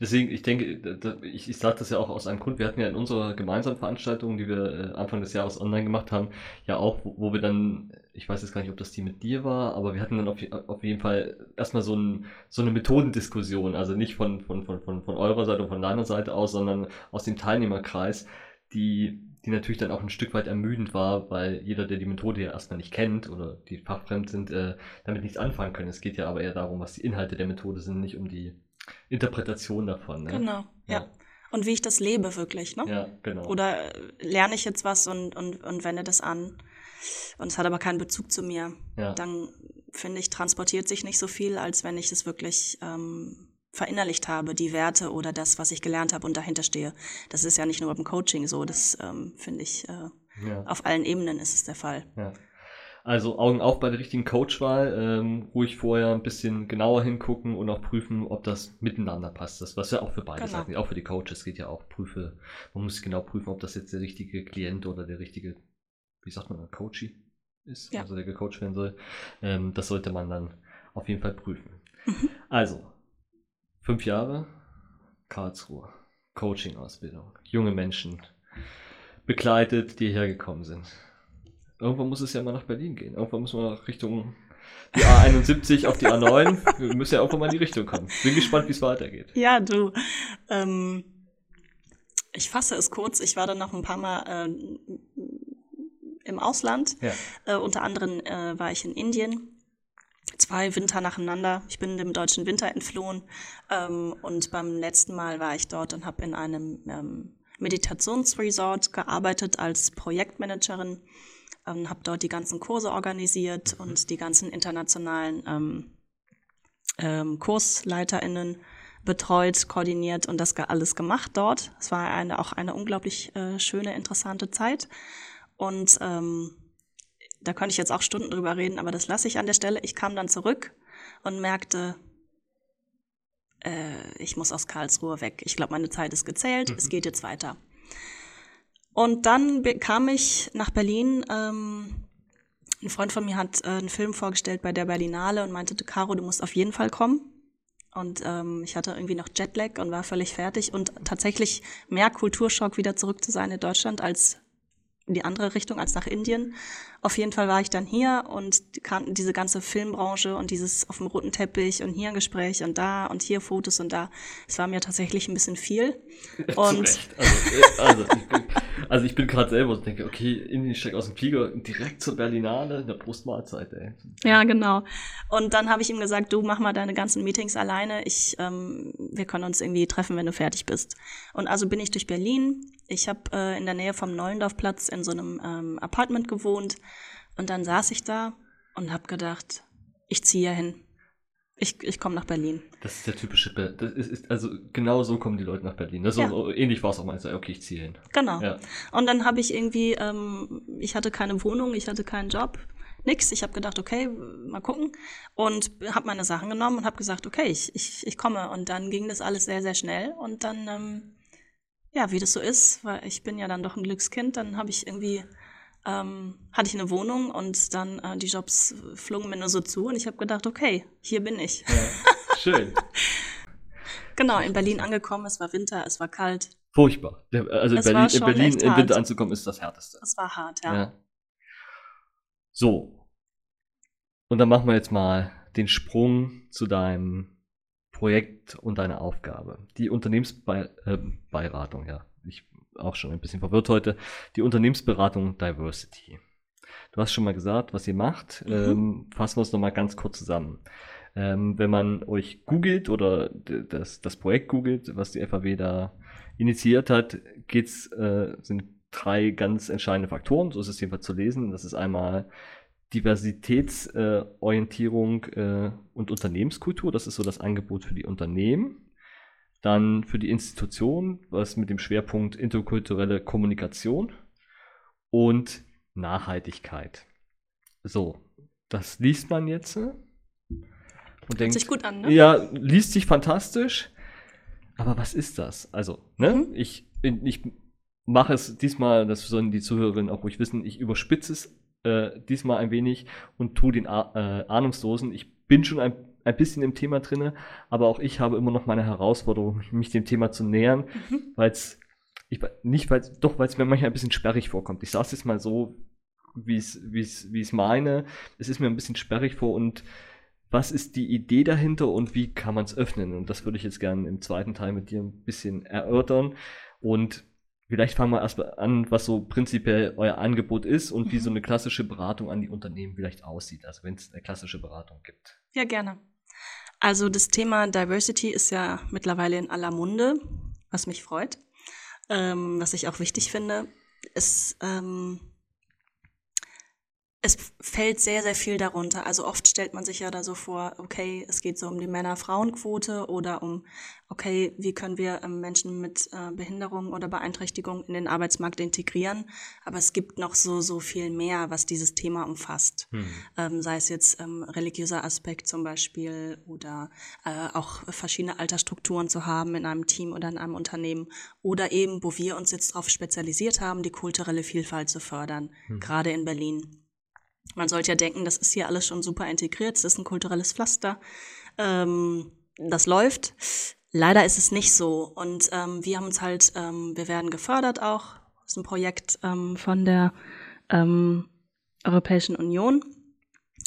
Deswegen, ich denke, ich, ich sage das ja auch aus einem Grund. Wir hatten ja in unserer gemeinsamen Veranstaltung, die wir äh, Anfang des Jahres online gemacht haben, ja auch, wo, wo wir dann, ich weiß jetzt gar nicht, ob das die mit dir war, aber wir hatten dann auf, auf jeden Fall erstmal so, ein, so eine Methodendiskussion, also nicht von, von, von, von, von eurer Seite und von deiner Seite aus, sondern aus dem Teilnehmerkreis, die, die natürlich dann auch ein Stück weit ermüdend war, weil jeder, der die Methode ja erstmal nicht kennt oder die fachfremd sind, äh, damit nichts anfangen können. Es geht ja aber eher darum, was die Inhalte der Methode sind, nicht um die Interpretation davon. Ne? Genau, ja. ja. Und wie ich das lebe wirklich, ne? Ja, genau. Oder äh, lerne ich jetzt was und, und, und wende das an und es hat aber keinen Bezug zu mir. Ja. Dann finde ich, transportiert sich nicht so viel, als wenn ich es wirklich ähm, verinnerlicht habe, die Werte oder das, was ich gelernt habe und dahinter stehe. Das ist ja nicht nur beim Coaching so, das ähm, finde ich, äh, ja. auf allen Ebenen ist es der Fall. Ja. Also Augen auf bei der richtigen Coachwahl, ähm, ruhig vorher ein bisschen genauer hingucken und auch prüfen, ob das miteinander passt. Das was ja auch für beide genau. Seiten, auch für die Coaches geht ja auch prüfe. Man muss genau prüfen, ob das jetzt der richtige Klient oder der richtige, wie sagt man, Coachie ist, ja. also der gecoacht werden soll. Ähm, das sollte man dann auf jeden Fall prüfen. Mhm. Also fünf Jahre Karlsruhe, Coaching-Ausbildung, junge Menschen begleitet, die hergekommen sind irgendwann muss es ja mal nach Berlin gehen. Irgendwann muss man nach Richtung die A71 auf die A9. Wir müssen ja irgendwann mal in die Richtung kommen. Bin gespannt, wie es weitergeht. Ja, du. Ähm, ich fasse es kurz. Ich war dann noch ein paar Mal äh, im Ausland. Ja. Äh, unter anderem äh, war ich in Indien. Zwei Winter nacheinander. Ich bin dem deutschen Winter entflohen. Ähm, und beim letzten Mal war ich dort und habe in einem ähm, Meditationsresort gearbeitet als Projektmanagerin ähm, habe dort die ganzen Kurse organisiert mhm. und die ganzen internationalen ähm, ähm, KursleiterInnen betreut, koordiniert und das alles gemacht dort. Es war eine, auch eine unglaublich äh, schöne, interessante Zeit. Und ähm, da könnte ich jetzt auch Stunden drüber reden, aber das lasse ich an der Stelle. Ich kam dann zurück und merkte, äh, ich muss aus Karlsruhe weg. Ich glaube, meine Zeit ist gezählt, mhm. es geht jetzt weiter. Und dann kam ich nach Berlin. Ähm, ein Freund von mir hat äh, einen Film vorgestellt bei der Berlinale und meinte, Caro, du musst auf jeden Fall kommen. Und ähm, ich hatte irgendwie noch Jetlag und war völlig fertig und tatsächlich mehr Kulturschock, wieder zurück zu sein in Deutschland, als in die andere Richtung als nach Indien. Auf jeden Fall war ich dann hier und kannten diese ganze Filmbranche und dieses auf dem roten Teppich und hier ein Gespräch und da und hier Fotos und da. Es war mir tatsächlich ein bisschen viel. Und also, also, ich bin, also ich bin gerade selber und denke, okay, Indien steckt aus dem Flieger direkt zur Berlinale in der Brustmahlzeit, ey. Ja, genau. Und dann habe ich ihm gesagt, du mach mal deine ganzen Meetings alleine. Ich, ähm, wir können uns irgendwie treffen, wenn du fertig bist. Und also bin ich durch Berlin. Ich habe äh, in der Nähe vom Neulendorfplatz in so einem ähm, Apartment gewohnt und dann saß ich da und habe gedacht, ich ziehe hin. Ich, ich komme nach Berlin. Das ist der typische, Be das ist, ist, also genau so kommen die Leute nach Berlin. Das ja. so, ähnlich war es auch mal. So, okay, ich ziehe hin. Genau. Ja. Und dann habe ich irgendwie, ähm, ich hatte keine Wohnung, ich hatte keinen Job, nix. Ich habe gedacht, okay, mal gucken. Und habe meine Sachen genommen und habe gesagt, okay, ich, ich, ich komme. Und dann ging das alles sehr, sehr schnell. Und dann, ähm, ja, wie das so ist, weil ich bin ja dann doch ein Glückskind, dann habe ich irgendwie ähm, hatte ich eine Wohnung und dann äh, die Jobs flogen mir nur so zu und ich habe gedacht, okay, hier bin ich. Ja, schön. genau, in Berlin angekommen, es war Winter, es war kalt. Furchtbar. Also es Berlin, in Berlin im Winter anzukommen ist das Härteste. Es war hart, ja. ja. So. Und dann machen wir jetzt mal den Sprung zu deinem Projekt und deiner Aufgabe. Die Unternehmensberatung, äh, ja. Ich auch schon ein bisschen verwirrt heute, die Unternehmensberatung Diversity. Du hast schon mal gesagt, was ihr macht. Mhm. Ähm, fassen wir es nochmal ganz kurz zusammen. Ähm, wenn man euch googelt oder das, das Projekt googelt, was die FAW da initiiert hat, geht's, äh, sind drei ganz entscheidende Faktoren, so ist es jedenfalls zu lesen. Das ist einmal Diversitätsorientierung äh, äh, und Unternehmenskultur. Das ist so das Angebot für die Unternehmen. Dann für die Institution, was mit dem Schwerpunkt interkulturelle Kommunikation und Nachhaltigkeit. So, das liest man jetzt. Und Hört denkt, sich gut an, ne? Ja, liest sich fantastisch. Aber was ist das? Also, ne? Mhm. Ich, ich mache es diesmal, das sollen die Zuhörerinnen auch ruhig wissen, ich überspitze es äh, diesmal ein wenig und tue den ah äh, Ahnungslosen. Ich bin schon ein ein bisschen im Thema drinne, aber auch ich habe immer noch meine Herausforderung, mich dem Thema zu nähern, mhm. weil es ich nicht weil doch weil es mir manchmal ein bisschen sperrig vorkommt. Ich saß jetzt mal so, wie es wie es wie es meine. Es ist mir ein bisschen sperrig vor und was ist die Idee dahinter und wie kann man es öffnen? Und das würde ich jetzt gerne im zweiten Teil mit dir ein bisschen erörtern und Vielleicht fangen wir erstmal an, was so prinzipiell euer Angebot ist und mhm. wie so eine klassische Beratung an die Unternehmen vielleicht aussieht, also wenn es eine klassische Beratung gibt. Ja, gerne. Also das Thema Diversity ist ja mittlerweile in aller Munde, was mich freut. Ähm, was ich auch wichtig finde, ist, ähm, es fällt sehr, sehr viel darunter. Also oft stellt man sich ja da so vor, okay, es geht so um die Männer-Frauen-Quote oder um, okay, wie können wir ähm, Menschen mit äh, Behinderung oder Beeinträchtigung in den Arbeitsmarkt integrieren. Aber es gibt noch so, so viel mehr, was dieses Thema umfasst. Hm. Ähm, sei es jetzt ähm, religiöser Aspekt zum Beispiel oder äh, auch verschiedene Altersstrukturen zu haben in einem Team oder in einem Unternehmen. Oder eben, wo wir uns jetzt darauf spezialisiert haben, die kulturelle Vielfalt zu fördern, hm. gerade in Berlin. Man sollte ja denken, das ist hier alles schon super integriert, es ist ein kulturelles Pflaster. Ähm, das läuft. Leider ist es nicht so. Und ähm, wir haben uns halt, ähm, wir werden gefördert auch. Das ist ein Projekt ähm, von der ähm, Europäischen Union.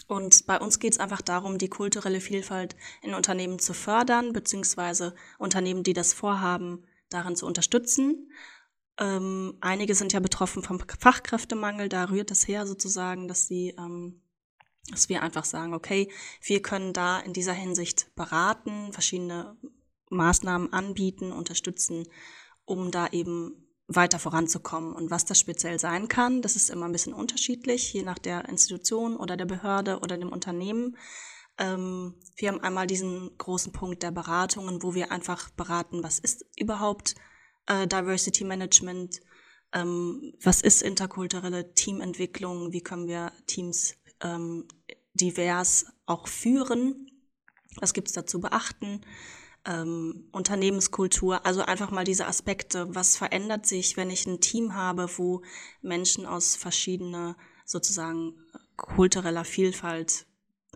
Und bei uns geht es einfach darum, die kulturelle Vielfalt in Unternehmen zu fördern, beziehungsweise Unternehmen, die das vorhaben, darin zu unterstützen. Ähm, einige sind ja betroffen vom Fachkräftemangel, da rührt das her sozusagen, dass sie, ähm, dass wir einfach sagen, okay, wir können da in dieser Hinsicht beraten, verschiedene Maßnahmen anbieten, unterstützen, um da eben weiter voranzukommen. Und was das speziell sein kann, das ist immer ein bisschen unterschiedlich, je nach der Institution oder der Behörde oder dem Unternehmen. Ähm, wir haben einmal diesen großen Punkt der Beratungen, wo wir einfach beraten, was ist überhaupt äh, Diversity Management, ähm, was ist interkulturelle Teamentwicklung, wie können wir Teams ähm, divers auch führen, was gibt es da zu beachten, ähm, Unternehmenskultur, also einfach mal diese Aspekte, was verändert sich, wenn ich ein Team habe, wo Menschen aus verschiedener sozusagen kultureller Vielfalt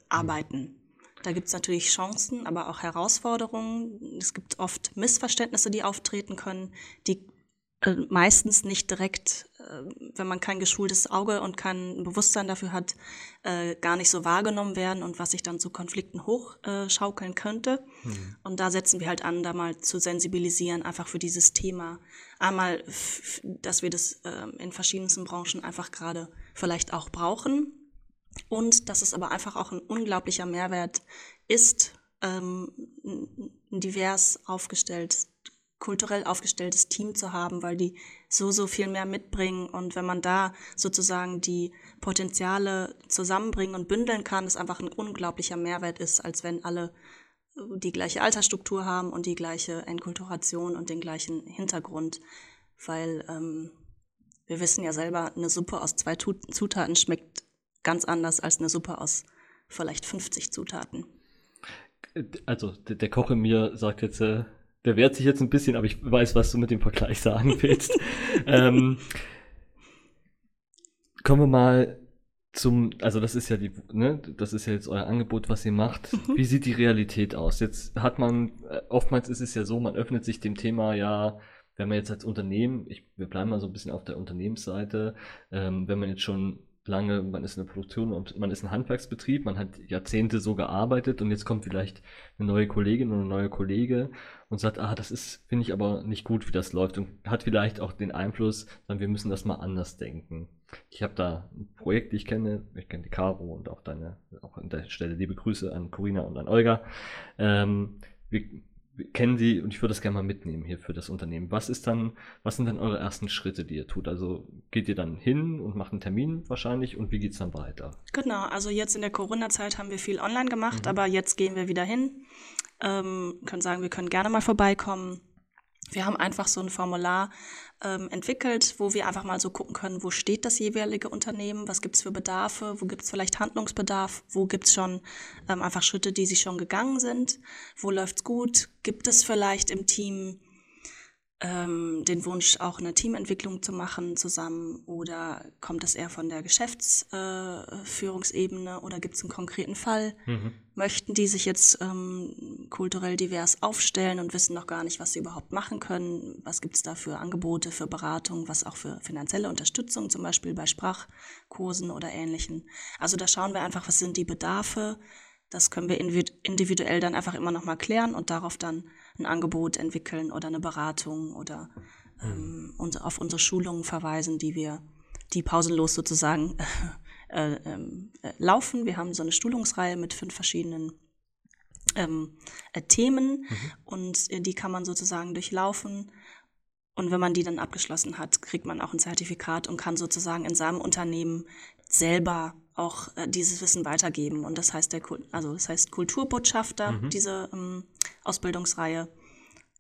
arbeiten. Da gibt es natürlich Chancen, aber auch Herausforderungen. Es gibt oft Missverständnisse, die auftreten können, die äh, meistens nicht direkt, äh, wenn man kein geschultes Auge und kein Bewusstsein dafür hat, äh, gar nicht so wahrgenommen werden und was sich dann zu Konflikten hochschaukeln könnte. Mhm. Und da setzen wir halt an, da mal zu sensibilisieren, einfach für dieses Thema. Einmal, dass wir das ähm, in verschiedensten Branchen einfach gerade vielleicht auch brauchen. Und dass es aber einfach auch ein unglaublicher Mehrwert ist, ähm, ein divers aufgestellt kulturell aufgestelltes Team zu haben, weil die so, so viel mehr mitbringen. Und wenn man da sozusagen die Potenziale zusammenbringen und bündeln kann, ist einfach ein unglaublicher Mehrwert ist, als wenn alle äh, die gleiche Altersstruktur haben und die gleiche Enkulturation und den gleichen Hintergrund. Weil ähm, wir wissen ja selber, eine Suppe aus zwei Zutaten schmeckt ganz anders als eine Suppe aus vielleicht 50 Zutaten. Also der Koch in mir sagt jetzt, äh, der wehrt sich jetzt ein bisschen, aber ich weiß, was du mit dem Vergleich sagen willst. ähm, kommen wir mal zum, also das ist ja die, ne, das ist ja jetzt euer Angebot, was ihr macht. Mhm. Wie sieht die Realität aus? Jetzt hat man, äh, oftmals ist es ja so, man öffnet sich dem Thema ja, wenn man jetzt als Unternehmen, ich, wir bleiben mal so ein bisschen auf der Unternehmensseite, ähm, wenn man jetzt schon lange, man ist in der Produktion und man ist ein Handwerksbetrieb, man hat Jahrzehnte so gearbeitet und jetzt kommt vielleicht eine neue Kollegin oder ein neuer Kollege und sagt, ah, das ist, finde ich aber nicht gut, wie das läuft und hat vielleicht auch den Einfluss, dann wir müssen das mal anders denken. Ich habe da ein Projekt, die ich kenne, ich kenne die Caro und auch deine, auch an der Stelle liebe Grüße an Corina und an Olga. Ähm, wir, kennen Sie und ich würde das gerne mal mitnehmen hier für das Unternehmen. Was ist dann, was sind dann eure ersten Schritte, die ihr tut? Also geht ihr dann hin und macht einen Termin wahrscheinlich und wie geht es dann weiter? Genau, also jetzt in der Corona-Zeit haben wir viel online gemacht, mhm. aber jetzt gehen wir wieder hin. Ähm, können sagen, wir können gerne mal vorbeikommen wir haben einfach so ein Formular ähm, entwickelt, wo wir einfach mal so gucken können, wo steht das jeweilige Unternehmen, was gibt es für Bedarfe, wo gibt es vielleicht Handlungsbedarf, wo gibt es schon ähm, einfach Schritte, die sie schon gegangen sind, wo läuft's gut, gibt es vielleicht im Team ähm, den Wunsch, auch eine Teamentwicklung zu machen zusammen oder kommt es eher von der Geschäftsführungsebene äh, oder gibt es einen konkreten Fall? Mhm. Möchten die sich jetzt ähm, kulturell divers aufstellen und wissen noch gar nicht, was sie überhaupt machen können? Was gibt es da für Angebote, für Beratung, was auch für finanzielle Unterstützung, zum Beispiel bei Sprachkursen oder ähnlichen? Also da schauen wir einfach, was sind die Bedarfe? Das können wir individuell dann einfach immer noch mal klären und darauf dann ein Angebot entwickeln oder eine Beratung oder ähm, und auf unsere Schulungen verweisen, die wir, die pausenlos sozusagen äh, ähm, äh, laufen. Wir haben so eine Schulungsreihe mit fünf verschiedenen ähm, äh, Themen mhm. und äh, die kann man sozusagen durchlaufen. Und wenn man die dann abgeschlossen hat, kriegt man auch ein Zertifikat und kann sozusagen in seinem Unternehmen selber auch äh, dieses Wissen weitergeben. Und das heißt der, also das heißt Kulturbotschafter, mhm. diese ähm, Ausbildungsreihe.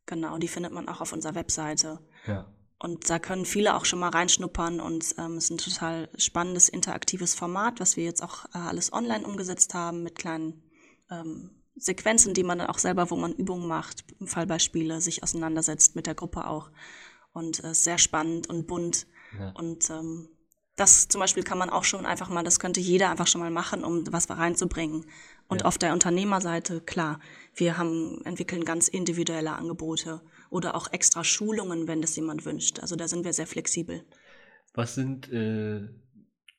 Genau, die findet man auch auf unserer Webseite. Ja. Und da können viele auch schon mal reinschnuppern und ähm, es ist ein total spannendes, interaktives Format, was wir jetzt auch äh, alles online umgesetzt haben mit kleinen ähm, Sequenzen, die man dann auch selber, wo man Übungen macht, Fallbeispiele, sich auseinandersetzt mit der Gruppe auch. Und äh, sehr spannend und bunt. Ja. Und ähm, das zum Beispiel kann man auch schon einfach mal, das könnte jeder einfach schon mal machen, um was reinzubringen. Und ja. auf der Unternehmerseite, klar, wir haben, entwickeln ganz individuelle Angebote oder auch extra Schulungen, wenn das jemand wünscht. Also da sind wir sehr flexibel. Was sind äh,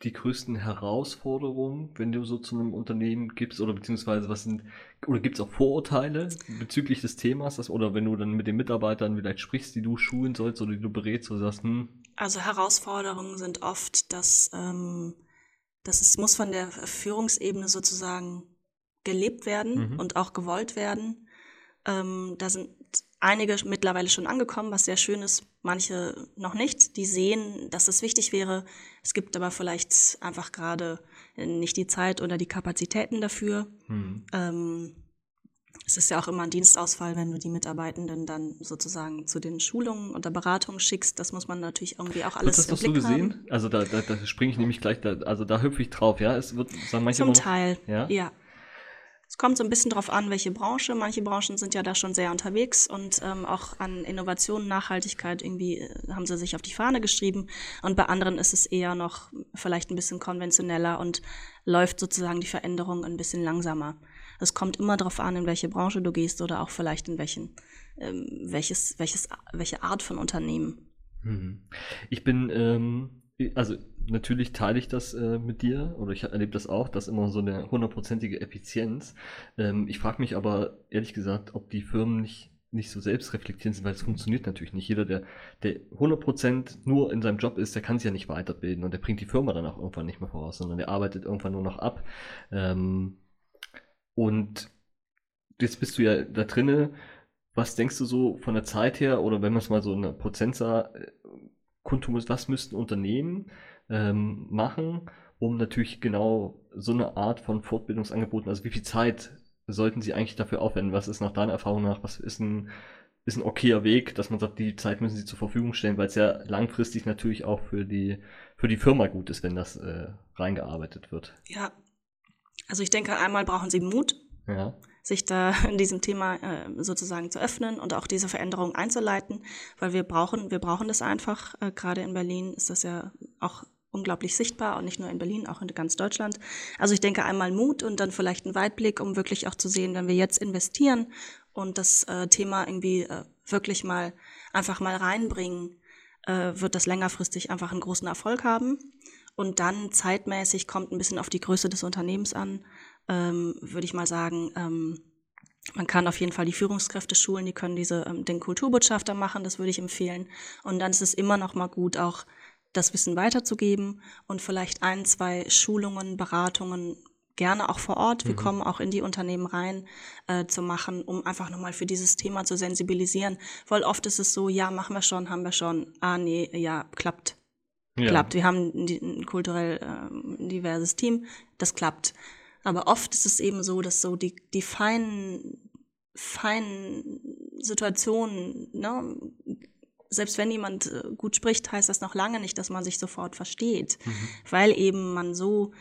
die größten Herausforderungen, wenn du so zu einem Unternehmen gibst oder beziehungsweise was sind oder gibt es auch Vorurteile bezüglich des Themas, das, oder wenn du dann mit den Mitarbeitern vielleicht sprichst, die du schulen sollst oder die du berätst oder sagst, hm. Also Herausforderungen sind oft, dass, ähm, dass es muss von der Führungsebene sozusagen gelebt werden mhm. und auch gewollt werden. Ähm, da sind einige mittlerweile schon angekommen, was sehr schön ist, manche noch nicht. Die sehen, dass es wichtig wäre. Es gibt aber vielleicht einfach gerade nicht die Zeit oder die Kapazitäten dafür. Mhm. Ähm, es ist ja auch immer ein Dienstausfall, wenn du die Mitarbeitenden dann sozusagen zu den Schulungen und der Beratung schickst. Das muss man natürlich irgendwie auch alles Hast du das so gesehen? Haben. Also da, da, da springe ich nämlich gleich, da, also da hüpfe ich drauf, ja. Es wird, sagen manche Zum Teil, ja. ja. Es kommt so ein bisschen drauf an, welche Branche. Manche Branchen sind ja da schon sehr unterwegs und ähm, auch an Innovation, Nachhaltigkeit irgendwie äh, haben sie sich auf die Fahne geschrieben. Und bei anderen ist es eher noch vielleicht ein bisschen konventioneller und läuft sozusagen die Veränderung ein bisschen langsamer. Es kommt immer darauf an, in welche Branche du gehst oder auch vielleicht in welchen, ähm, welches, welches, welche Art von Unternehmen. Mhm. Ich bin, ähm, also natürlich teile ich das äh, mit dir oder ich erlebe das auch, dass immer so eine hundertprozentige Effizienz. Ähm, ich frage mich aber ehrlich gesagt, ob die Firmen nicht nicht so selbstreflektierend sind, weil es funktioniert natürlich nicht. Jeder, der, der 100% nur in seinem Job ist, der kann sich ja nicht weiterbilden und der bringt die Firma dann auch irgendwann nicht mehr voraus, sondern der arbeitet irgendwann nur noch ab. Ähm, und jetzt bist du ja da drinne. Was denkst du so von der Zeit her oder wenn man es mal so in einer Prozentzahl äh, kundtun muss, was müssten Unternehmen ähm, machen, um natürlich genau so eine Art von Fortbildungsangeboten, also wie viel Zeit sollten sie eigentlich dafür aufwenden? Was ist nach deiner Erfahrung nach, was ist ein, ist ein okayer Weg, dass man sagt, die Zeit müssen sie zur Verfügung stellen, weil es ja langfristig natürlich auch für die, für die Firma gut ist, wenn das äh, reingearbeitet wird. Ja, also ich denke, einmal brauchen sie Mut, ja. sich da in diesem Thema äh, sozusagen zu öffnen und auch diese Veränderung einzuleiten, weil wir brauchen, wir brauchen das einfach. Äh, Gerade in Berlin ist das ja auch unglaublich sichtbar und nicht nur in Berlin, auch in ganz Deutschland. Also ich denke einmal Mut und dann vielleicht einen Weitblick, um wirklich auch zu sehen, wenn wir jetzt investieren und das äh, Thema irgendwie äh, wirklich mal einfach mal reinbringen, äh, wird das längerfristig einfach einen großen Erfolg haben. Und dann zeitmäßig kommt ein bisschen auf die Größe des Unternehmens an, ähm, würde ich mal sagen. Ähm, man kann auf jeden Fall die Führungskräfte schulen, die können diese ähm, den Kulturbotschafter machen, das würde ich empfehlen. Und dann ist es immer noch mal gut, auch das Wissen weiterzugeben und vielleicht ein, zwei Schulungen, Beratungen gerne auch vor Ort, wir mhm. kommen auch in die Unternehmen rein, äh, zu machen, um einfach nochmal für dieses Thema zu sensibilisieren. Weil oft ist es so, ja, machen wir schon, haben wir schon, ah nee, ja, klappt. Ja. Klappt. Wir haben ein kulturell äh, diverses Team, das klappt. Aber oft ist es eben so, dass so die, die feinen, feinen Situationen, ne, selbst wenn jemand äh, gut spricht, heißt das noch lange nicht, dass man sich sofort versteht, mhm. weil eben man so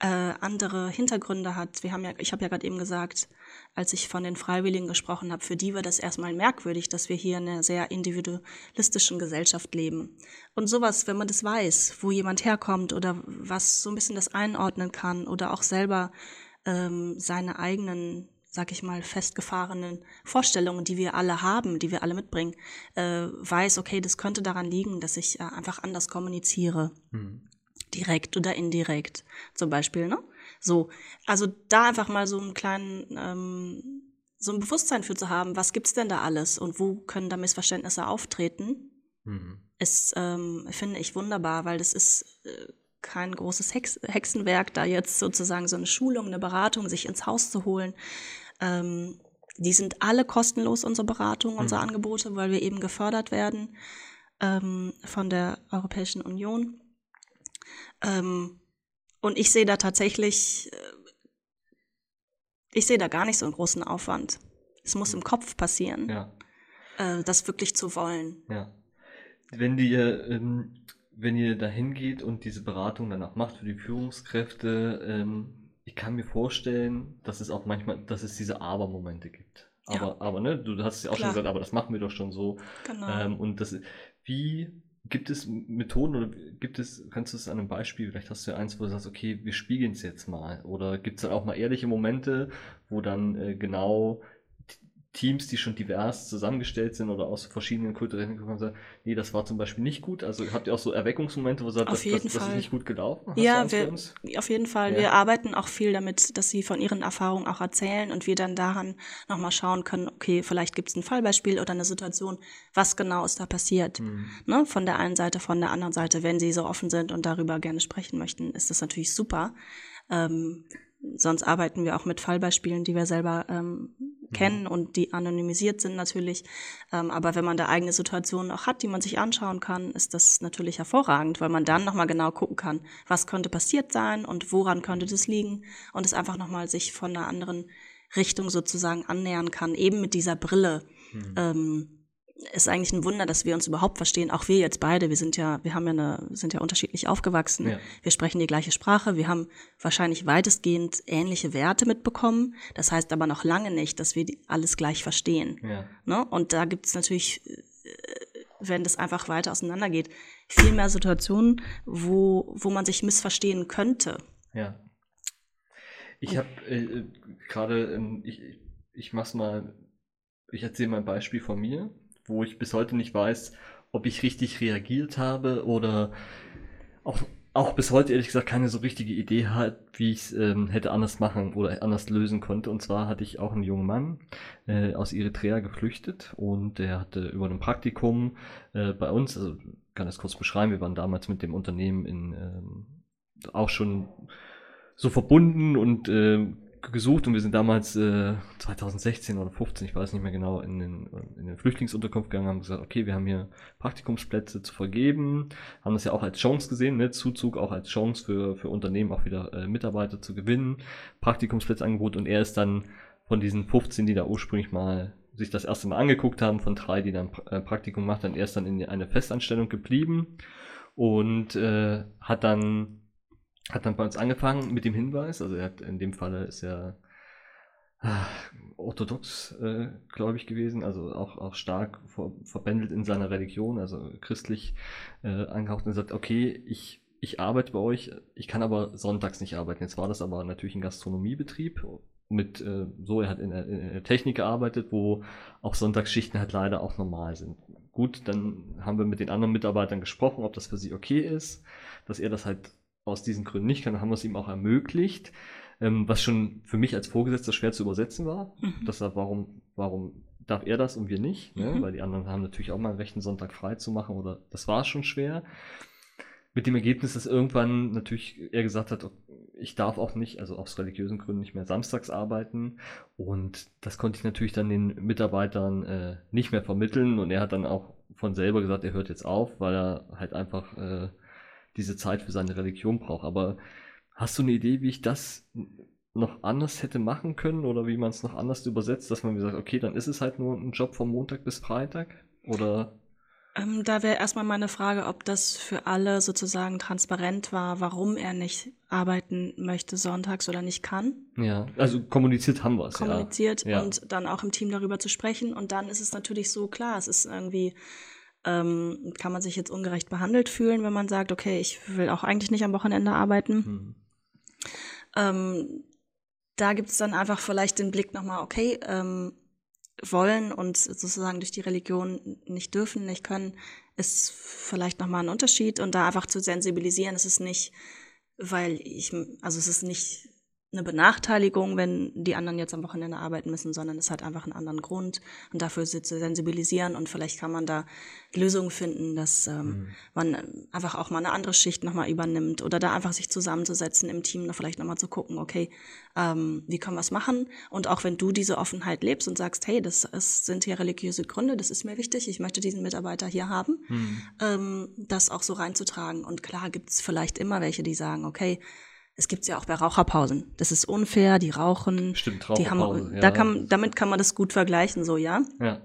äh, andere Hintergründe hat. Wir haben ja, ich habe ja gerade eben gesagt, als ich von den Freiwilligen gesprochen habe, für die war das erstmal merkwürdig, dass wir hier in einer sehr individualistischen Gesellschaft leben. Und sowas, wenn man das weiß, wo jemand herkommt oder was so ein bisschen das einordnen kann oder auch selber ähm, seine eigenen sag ich mal, festgefahrenen Vorstellungen, die wir alle haben, die wir alle mitbringen, äh, weiß, okay, das könnte daran liegen, dass ich äh, einfach anders kommuniziere. Mhm. Direkt oder indirekt, zum Beispiel, ne? So, also da einfach mal so einen kleinen, ähm, so ein Bewusstsein für zu haben, was gibt's denn da alles und wo können da Missverständnisse auftreten, mhm. ist, ähm, finde ich wunderbar, weil das ist äh, kein großes Hex Hexenwerk, da jetzt sozusagen so eine Schulung, eine Beratung sich ins Haus zu holen, ähm, die sind alle kostenlos, unsere Beratung, unsere mhm. Angebote, weil wir eben gefördert werden ähm, von der Europäischen Union. Ähm, und ich sehe da tatsächlich, äh, ich sehe da gar nicht so einen großen Aufwand. Es muss im Kopf passieren, ja. äh, das wirklich zu wollen. Ja. Wenn ihr, ähm, wenn ihr dahin geht und diese Beratung danach macht für die Führungskräfte, ähm, ich kann mir vorstellen, dass es auch manchmal, dass es diese Aber-Momente gibt. Aber, ja. aber, ne, du hast es ja auch Klar. schon gesagt, aber das machen wir doch schon so. Genau. Ähm, und das, wie gibt es Methoden oder gibt es, kannst du es an einem Beispiel, vielleicht hast du ja eins, wo du sagst, okay, wir spiegeln es jetzt mal. Oder gibt es dann auch mal ehrliche Momente, wo dann äh, genau Teams, die schon divers zusammengestellt sind oder aus verschiedenen kulturellen Hintergründen sagen, nee, das war zum Beispiel nicht gut. Also habt ihr auch so Erweckungsmomente, wo ihr sagt, auf das, das, das ist nicht gut gelaufen? Hast ja, wir, auf jeden Fall. Ja. Wir arbeiten auch viel damit, dass sie von ihren Erfahrungen auch erzählen und wir dann daran nochmal schauen können, okay, vielleicht gibt es ein Fallbeispiel oder eine Situation, was genau ist da passiert. Mhm. Ne? Von der einen Seite, von der anderen Seite. Wenn sie so offen sind und darüber gerne sprechen möchten, ist das natürlich super. Ähm, sonst arbeiten wir auch mit Fallbeispielen, die wir selber ähm, kennen und die anonymisiert sind natürlich. Ähm, aber wenn man da eigene Situationen auch hat, die man sich anschauen kann, ist das natürlich hervorragend, weil man dann nochmal genau gucken kann, was könnte passiert sein und woran könnte das liegen und es einfach nochmal sich von einer anderen Richtung sozusagen annähern kann, eben mit dieser Brille. Mhm. Ähm, ist eigentlich ein Wunder, dass wir uns überhaupt verstehen. Auch wir jetzt beide, wir sind ja, wir haben ja eine, sind ja unterschiedlich aufgewachsen. Ja. Wir sprechen die gleiche Sprache. Wir haben wahrscheinlich weitestgehend ähnliche Werte mitbekommen. Das heißt aber noch lange nicht, dass wir alles gleich verstehen. Ja. Ne? Und da gibt es natürlich, äh, wenn das einfach weiter auseinandergeht, viel mehr Situationen, wo, wo man sich missverstehen könnte. Ja. Ich habe äh, gerade, ähm, ich, ich mach's mal, ich erzähle mal ein Beispiel von mir, wo ich bis heute nicht weiß, ob ich richtig reagiert habe oder auch, auch bis heute ehrlich gesagt keine so richtige Idee hat, wie ich es ähm, hätte anders machen oder anders lösen konnte. Und zwar hatte ich auch einen jungen Mann äh, aus Eritrea geflüchtet und der hatte über ein Praktikum äh, bei uns, also kann das kurz beschreiben, wir waren damals mit dem Unternehmen in ähm, auch schon so verbunden und äh, gesucht und wir sind damals äh, 2016 oder 15, ich weiß nicht mehr genau, in den, in den Flüchtlingsunterkunft gegangen, haben gesagt, okay, wir haben hier Praktikumsplätze zu vergeben, haben das ja auch als Chance gesehen, ne? Zuzug auch als Chance für, für Unternehmen auch wieder äh, Mitarbeiter zu gewinnen, Praktikumsplätzeangebot und er ist dann von diesen 15, die da ursprünglich mal sich das erste Mal angeguckt haben, von drei, die dann äh, Praktikum macht, dann erst dann in eine Festanstellung geblieben und äh, hat dann hat dann bei uns angefangen mit dem Hinweis, also er hat in dem Falle ist er äh, orthodox äh, gläubig gewesen, also auch, auch stark ver verbändelt in seiner Religion, also christlich äh, angehaucht und sagt, okay, ich, ich arbeite bei euch, ich kann aber sonntags nicht arbeiten. Jetzt war das aber natürlich ein Gastronomiebetrieb mit äh, so, er hat in der, in der Technik gearbeitet, wo auch Sonntagsschichten halt leider auch normal sind. Gut, dann haben wir mit den anderen Mitarbeitern gesprochen, ob das für sie okay ist, dass er das halt aus diesen Gründen nicht kann, dann haben wir es ihm auch ermöglicht, ähm, was schon für mich als Vorgesetzter schwer zu übersetzen war. Mhm. Dass er, warum, warum darf er das und wir nicht? Ne? Mhm. Weil die anderen haben natürlich auch mal einen rechten Sonntag frei zu machen oder das war schon schwer. Mit dem Ergebnis, dass irgendwann natürlich er gesagt hat, ich darf auch nicht, also aus religiösen Gründen nicht mehr samstags arbeiten. Und das konnte ich natürlich dann den Mitarbeitern äh, nicht mehr vermitteln. Und er hat dann auch von selber gesagt, er hört jetzt auf, weil er halt einfach äh, diese Zeit für seine Religion braucht. Aber hast du eine Idee, wie ich das noch anders hätte machen können oder wie man es noch anders übersetzt, dass man sagt, okay, dann ist es halt nur ein Job von Montag bis Freitag? Oder? Ähm, da wäre erstmal meine Frage, ob das für alle sozusagen transparent war, warum er nicht arbeiten möchte sonntags oder nicht kann. Ja, also kommuniziert haben wir es. Kommuniziert ja. und dann auch im Team darüber zu sprechen. Und dann ist es natürlich so klar, es ist irgendwie ähm, kann man sich jetzt ungerecht behandelt fühlen, wenn man sagt, okay, ich will auch eigentlich nicht am Wochenende arbeiten. Hm. Ähm, da gibt es dann einfach vielleicht den Blick nochmal, okay, ähm, wollen und sozusagen durch die Religion nicht dürfen, nicht können, ist vielleicht nochmal ein Unterschied und da einfach zu sensibilisieren, es ist nicht, weil ich, also es ist nicht eine Benachteiligung, wenn die anderen jetzt am Wochenende arbeiten müssen, sondern es hat einfach einen anderen Grund und dafür sie zu sensibilisieren und vielleicht kann man da Lösungen finden, dass ähm, mhm. man einfach auch mal eine andere Schicht nochmal übernimmt oder da einfach sich zusammenzusetzen im Team, vielleicht nochmal zu gucken, okay, ähm, wie können wir es machen und auch wenn du diese Offenheit lebst und sagst, hey, das ist, sind hier religiöse Gründe, das ist mir wichtig, ich möchte diesen Mitarbeiter hier haben, mhm. ähm, das auch so reinzutragen und klar gibt es vielleicht immer welche, die sagen, okay, es gibt's ja auch bei Raucherpausen. Das ist unfair, die rauchen. Stimmt, die Raucherpause. haben, ja. da kann, damit kann man das gut vergleichen, so, ja. Ja.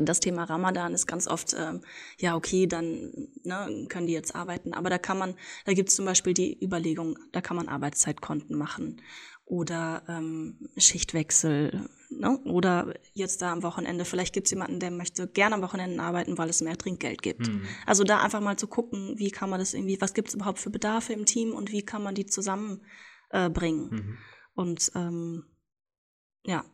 Das Thema Ramadan ist ganz oft, ähm, ja, okay, dann ne, können die jetzt arbeiten. Aber da kann man, da gibt's zum Beispiel die Überlegung, da kann man Arbeitszeitkonten machen oder ähm, Schichtwechsel. Ne? Oder jetzt da am Wochenende, vielleicht gibt es jemanden, der möchte gerne am Wochenende arbeiten, weil es mehr Trinkgeld gibt. Mhm. Also da einfach mal zu gucken, wie kann man das irgendwie, was gibt es überhaupt für Bedarfe im Team und wie kann man die zusammenbringen. Äh. Mhm. Und ähm, ja.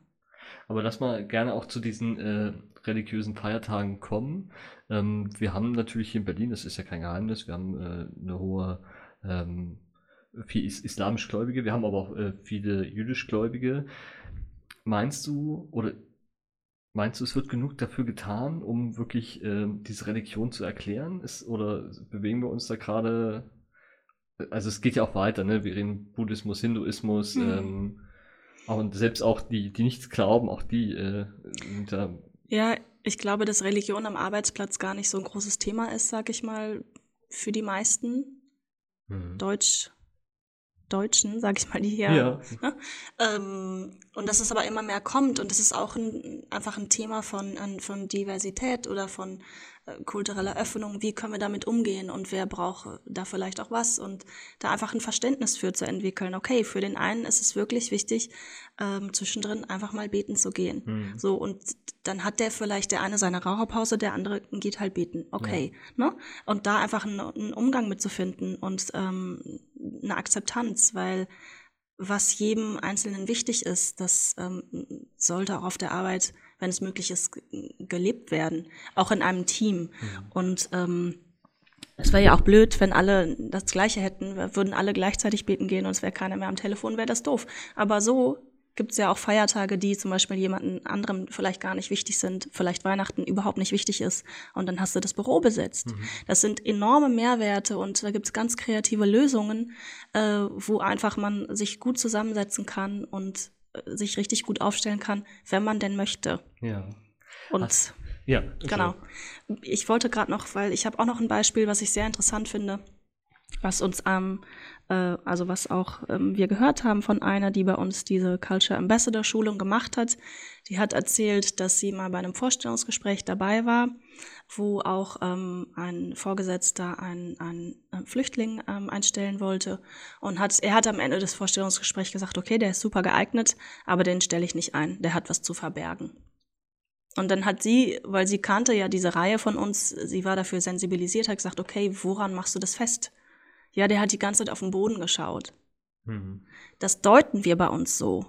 Aber lass mal gerne auch zu diesen äh, religiösen Feiertagen kommen. Ähm, wir haben natürlich hier in Berlin, das ist ja kein Geheimnis, wir haben äh, eine hohe ähm, viel islamisch Gläubige, wir haben aber auch äh, viele jüdisch Gläubige. Meinst du, oder meinst du, es wird genug dafür getan, um wirklich äh, diese Religion zu erklären? Ist, oder bewegen wir uns da gerade, also es geht ja auch weiter, ne? Wir reden Buddhismus, Hinduismus, mhm. ähm, und selbst auch die, die nichts glauben, auch die äh, sind da. Ja, ich glaube, dass Religion am Arbeitsplatz gar nicht so ein großes Thema ist, sag ich mal, für die meisten. Mhm. Deutsch Deutschen, sag ich mal, die hier. Ja. Ne? Ähm, und dass es aber immer mehr kommt und das ist auch ein, einfach ein Thema von, von Diversität oder von kultureller Öffnung. Wie können wir damit umgehen und wer braucht da vielleicht auch was und da einfach ein Verständnis für zu entwickeln. Okay, für den einen ist es wirklich wichtig, ähm, zwischendrin einfach mal beten zu gehen. Mhm. So und dann hat der vielleicht der eine seine Raucherpause, der andere geht halt beten. Okay, ne? Und da einfach einen, einen Umgang mitzufinden und ähm, eine Akzeptanz, weil was jedem Einzelnen wichtig ist, das ähm, sollte auch auf der Arbeit, wenn es möglich ist, gelebt werden, auch in einem Team. Und ähm, es wäre ja auch blöd, wenn alle das Gleiche hätten, würden alle gleichzeitig beten gehen und es wäre keiner mehr am Telefon, wäre das doof. Aber so gibt es ja auch Feiertage, die zum Beispiel jemanden anderem vielleicht gar nicht wichtig sind, vielleicht Weihnachten überhaupt nicht wichtig ist und dann hast du das Büro besetzt. Das sind enorme Mehrwerte und da gibt es ganz kreative Lösungen, äh, wo einfach man sich gut zusammensetzen kann und sich richtig gut aufstellen kann, wenn man denn möchte. Ja. Und Hast- Ja, Genau. Ich wollte gerade noch, weil ich habe auch noch ein Beispiel, was ich sehr interessant finde, was uns am, äh, also was auch ähm, wir gehört haben von einer, die bei uns diese Culture Ambassador Schulung gemacht hat. Die hat erzählt, dass sie mal bei einem Vorstellungsgespräch dabei war, wo auch ähm, ein Vorgesetzter einen, einen äh, Flüchtling ähm, einstellen wollte und hat, er hat am Ende des Vorstellungsgesprächs gesagt, okay, der ist super geeignet, aber den stelle ich nicht ein, der hat was zu verbergen. Und dann hat sie, weil sie kannte ja diese Reihe von uns, sie war dafür sensibilisiert, hat gesagt, okay, woran machst du das fest? Ja, der hat die ganze Zeit auf den Boden geschaut. Mhm. Das deuten wir bei uns so.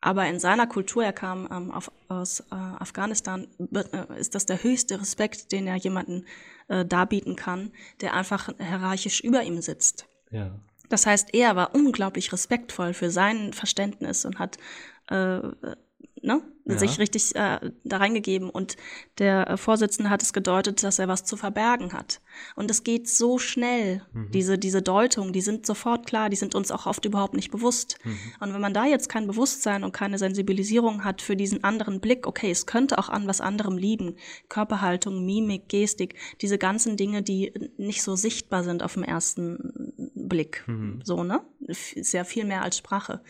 Aber in seiner Kultur, er kam ähm, auf, aus äh, Afghanistan, äh, ist das der höchste Respekt, den er jemanden äh, darbieten kann, der einfach hierarchisch über ihm sitzt. Ja. Das heißt, er war unglaublich respektvoll für sein Verständnis und hat äh, ne, Ja. sich richtig äh, da reingegeben. Und der äh, Vorsitzende hat es gedeutet, dass er was zu verbergen hat. Und es geht so schnell, diese, diese Deutung, die sind sofort klar, die sind uns auch oft überhaupt nicht bewusst. Und wenn man da jetzt kein Bewusstsein und keine Sensibilisierung hat für diesen anderen Blick, okay, es könnte auch an was anderem liegen, Körperhaltung, Mimik, Gestik, diese ganzen Dinge, die nicht so sichtbar sind auf den ersten Blick. So, ne? Sehr viel mehr als Sprache.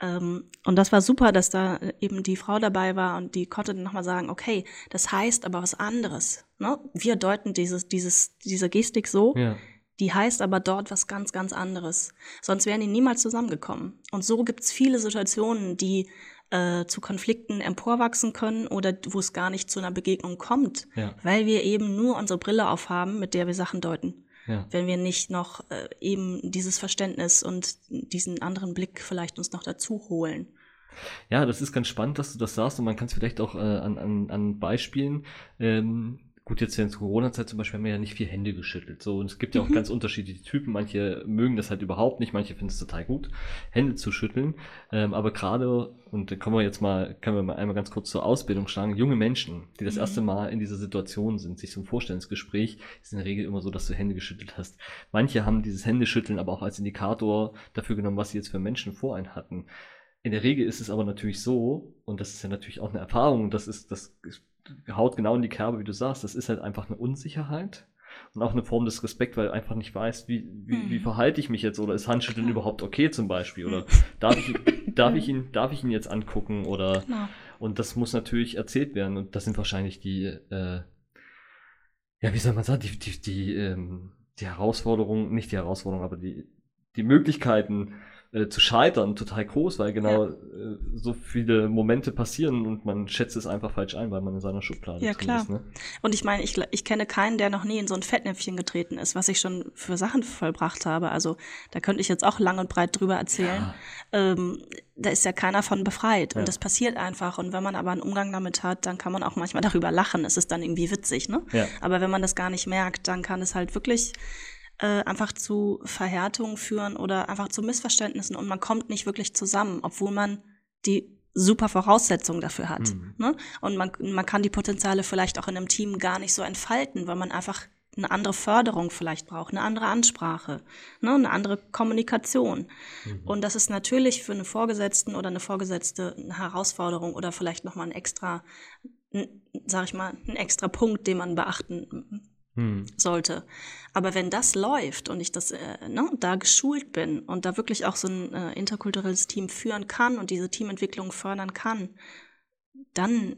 Ähm, und das war super, dass da eben die Frau dabei war und die konnte dann nochmal sagen, okay, das heißt aber was anderes. Ne? Wir deuten dieses, dieses, diese Gestik so, Ja. die heißt aber dort was ganz, ganz anderes. Sonst wären die niemals zusammengekommen. Und so gibt's viele Situationen, die äh, zu Konflikten emporwachsen können oder wo es gar nicht zu einer Begegnung kommt, Ja. weil wir eben nur unsere Brille aufhaben, mit der wir Sachen deuten Ja. wenn wir nicht noch äh, eben dieses Verständnis und diesen anderen Blick vielleicht uns noch dazu holen. Ja, das ist ganz spannend, dass du das sagst und man kann es vielleicht auch äh, an, an, an Beispielen, ähm, gut, jetzt in der Corona-Zeit zum Beispiel haben wir ja nicht viel Hände geschüttelt. So, und es gibt ja auch ganz unterschiedliche Typen. Manche mögen das halt überhaupt nicht, manche finden es total gut, Hände zu schütteln. Ähm, aber gerade, und da kommen wir jetzt mal, können wir mal einmal ganz kurz zur Ausbildung schlagen, junge Menschen, die das erste Mal in dieser Situation sind, sich zum Vorstellungsgespräch, ist in der Regel immer so, dass du Hände geschüttelt hast. Manche haben dieses Händeschütteln aber auch als Indikator dafür genommen, was sie jetzt für Menschen vor einen hatten. In der Regel ist es aber natürlich so, und das ist ja natürlich auch eine Erfahrung, das ist, das ist- haut genau in die Kerbe, wie du sagst, das ist halt einfach eine Unsicherheit und auch eine Form des Respekt, weil du einfach nicht weißt, wie, wie, Mhm. wie verhalte ich mich jetzt oder ist Handschütteln Klar. überhaupt okay zum Beispiel oder darf ich, darf ich ihn, darf ich ihn jetzt angucken oder Genau. und das muss natürlich erzählt werden und das sind wahrscheinlich die, äh, ja, wie soll man sagen, die, die, die, ähm, die Herausforderungen, nicht die Herausforderungen, aber die, die Möglichkeiten äh, zu scheitern total groß, weil genau Ja. äh, so viele Momente passieren und man schätzt es einfach falsch ein, weil man in seiner Schublade Ja, klar. ist. Ne? Und ich meine, ich, ich kenne keinen, der noch nie in so ein Fettnäpfchen getreten ist, was ich schon für Sachen vollbracht habe. Also da könnte ich jetzt auch lang und breit drüber erzählen. Ja. Ähm, da ist ja keiner von befreit. Ja. Und das passiert einfach. Und wenn man aber einen Umgang damit hat, dann kann man auch manchmal darüber lachen. Es ist dann irgendwie witzig, ne? Ja. Aber wenn man das gar nicht merkt, dann kann es halt wirklich äh, einfach zu Verhärtungen führen oder einfach zu Missverständnissen und man kommt nicht wirklich zusammen, obwohl man die super Voraussetzungen dafür hat. Mhm. Ne? Und man, man kann die Potenziale vielleicht auch in einem Team gar nicht so entfalten, weil man einfach eine andere Förderung vielleicht braucht, eine andere Ansprache, ne? eine andere Kommunikation. Mhm. Und das ist natürlich für einen Vorgesetzten oder eine Vorgesetzte eine Herausforderung oder vielleicht nochmal ein extra, ein, sag ich mal, ein extra Punkt, den man beachten hm. sollte. Aber wenn das läuft und ich das äh, ne, da geschult bin und da wirklich auch so ein äh, interkulturelles Team führen kann und diese Teamentwicklung fördern kann, dann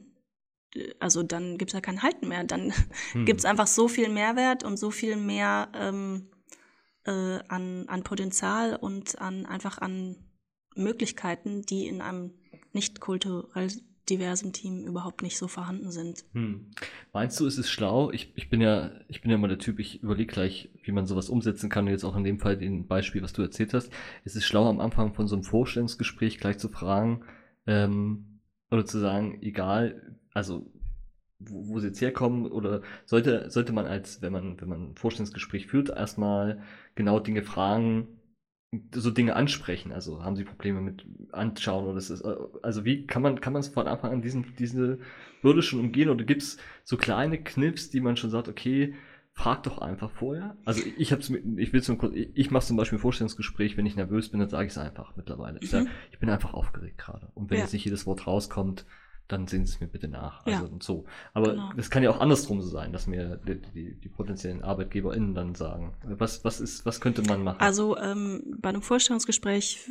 äh, also dann gibt es ja kein Halten mehr. Dann hm. gibt es einfach so viel Mehrwert und so viel mehr ähm, äh, an, an Potenzial und an einfach an Möglichkeiten, die in einem nicht kulturell diversen Team überhaupt nicht so vorhanden sind. Hm. Meinst du, ist es schlau? Ich, ich bin ja, ich bin ja mal der Typ, ich überlege gleich, wie man sowas umsetzen kann. Jetzt auch in dem Fall den Beispiel, was du erzählt hast. Ist es schlau, am Anfang von so einem Vorstellungsgespräch gleich zu fragen, ähm, oder zu sagen, egal, also wo, wo sie jetzt herkommen, oder sollte, sollte man als, wenn man, wenn man ein Vorstellungsgespräch führt, erstmal genau Dinge fragen, so Dinge ansprechen. Also haben sie Probleme mit anschauen oder das ist, also wie kann man, kann man es von Anfang an diesen, diese Würde schon umgehen oder gibt es so kleine Knips, die man schon sagt, okay, frag doch einfach vorher. Also ich hab's ich will zum ich, ich mache zum Beispiel ein Vorstellungsgespräch, wenn ich nervös bin, dann sage ich es einfach mittlerweile. Mhm. Ich, sag, ich bin einfach aufgeregt gerade. Und wenn ja. jetzt nicht jedes Wort rauskommt, dann sehen Sie es mir bitte nach. Also ja. so. Aber genau. das kann ja auch andersrum so sein, dass mir die, die, die, potenziellen ArbeitgeberInnen dann sagen. Was, was ist, was könnte man machen? Also ähm, bei einem Vorstellungsgespräch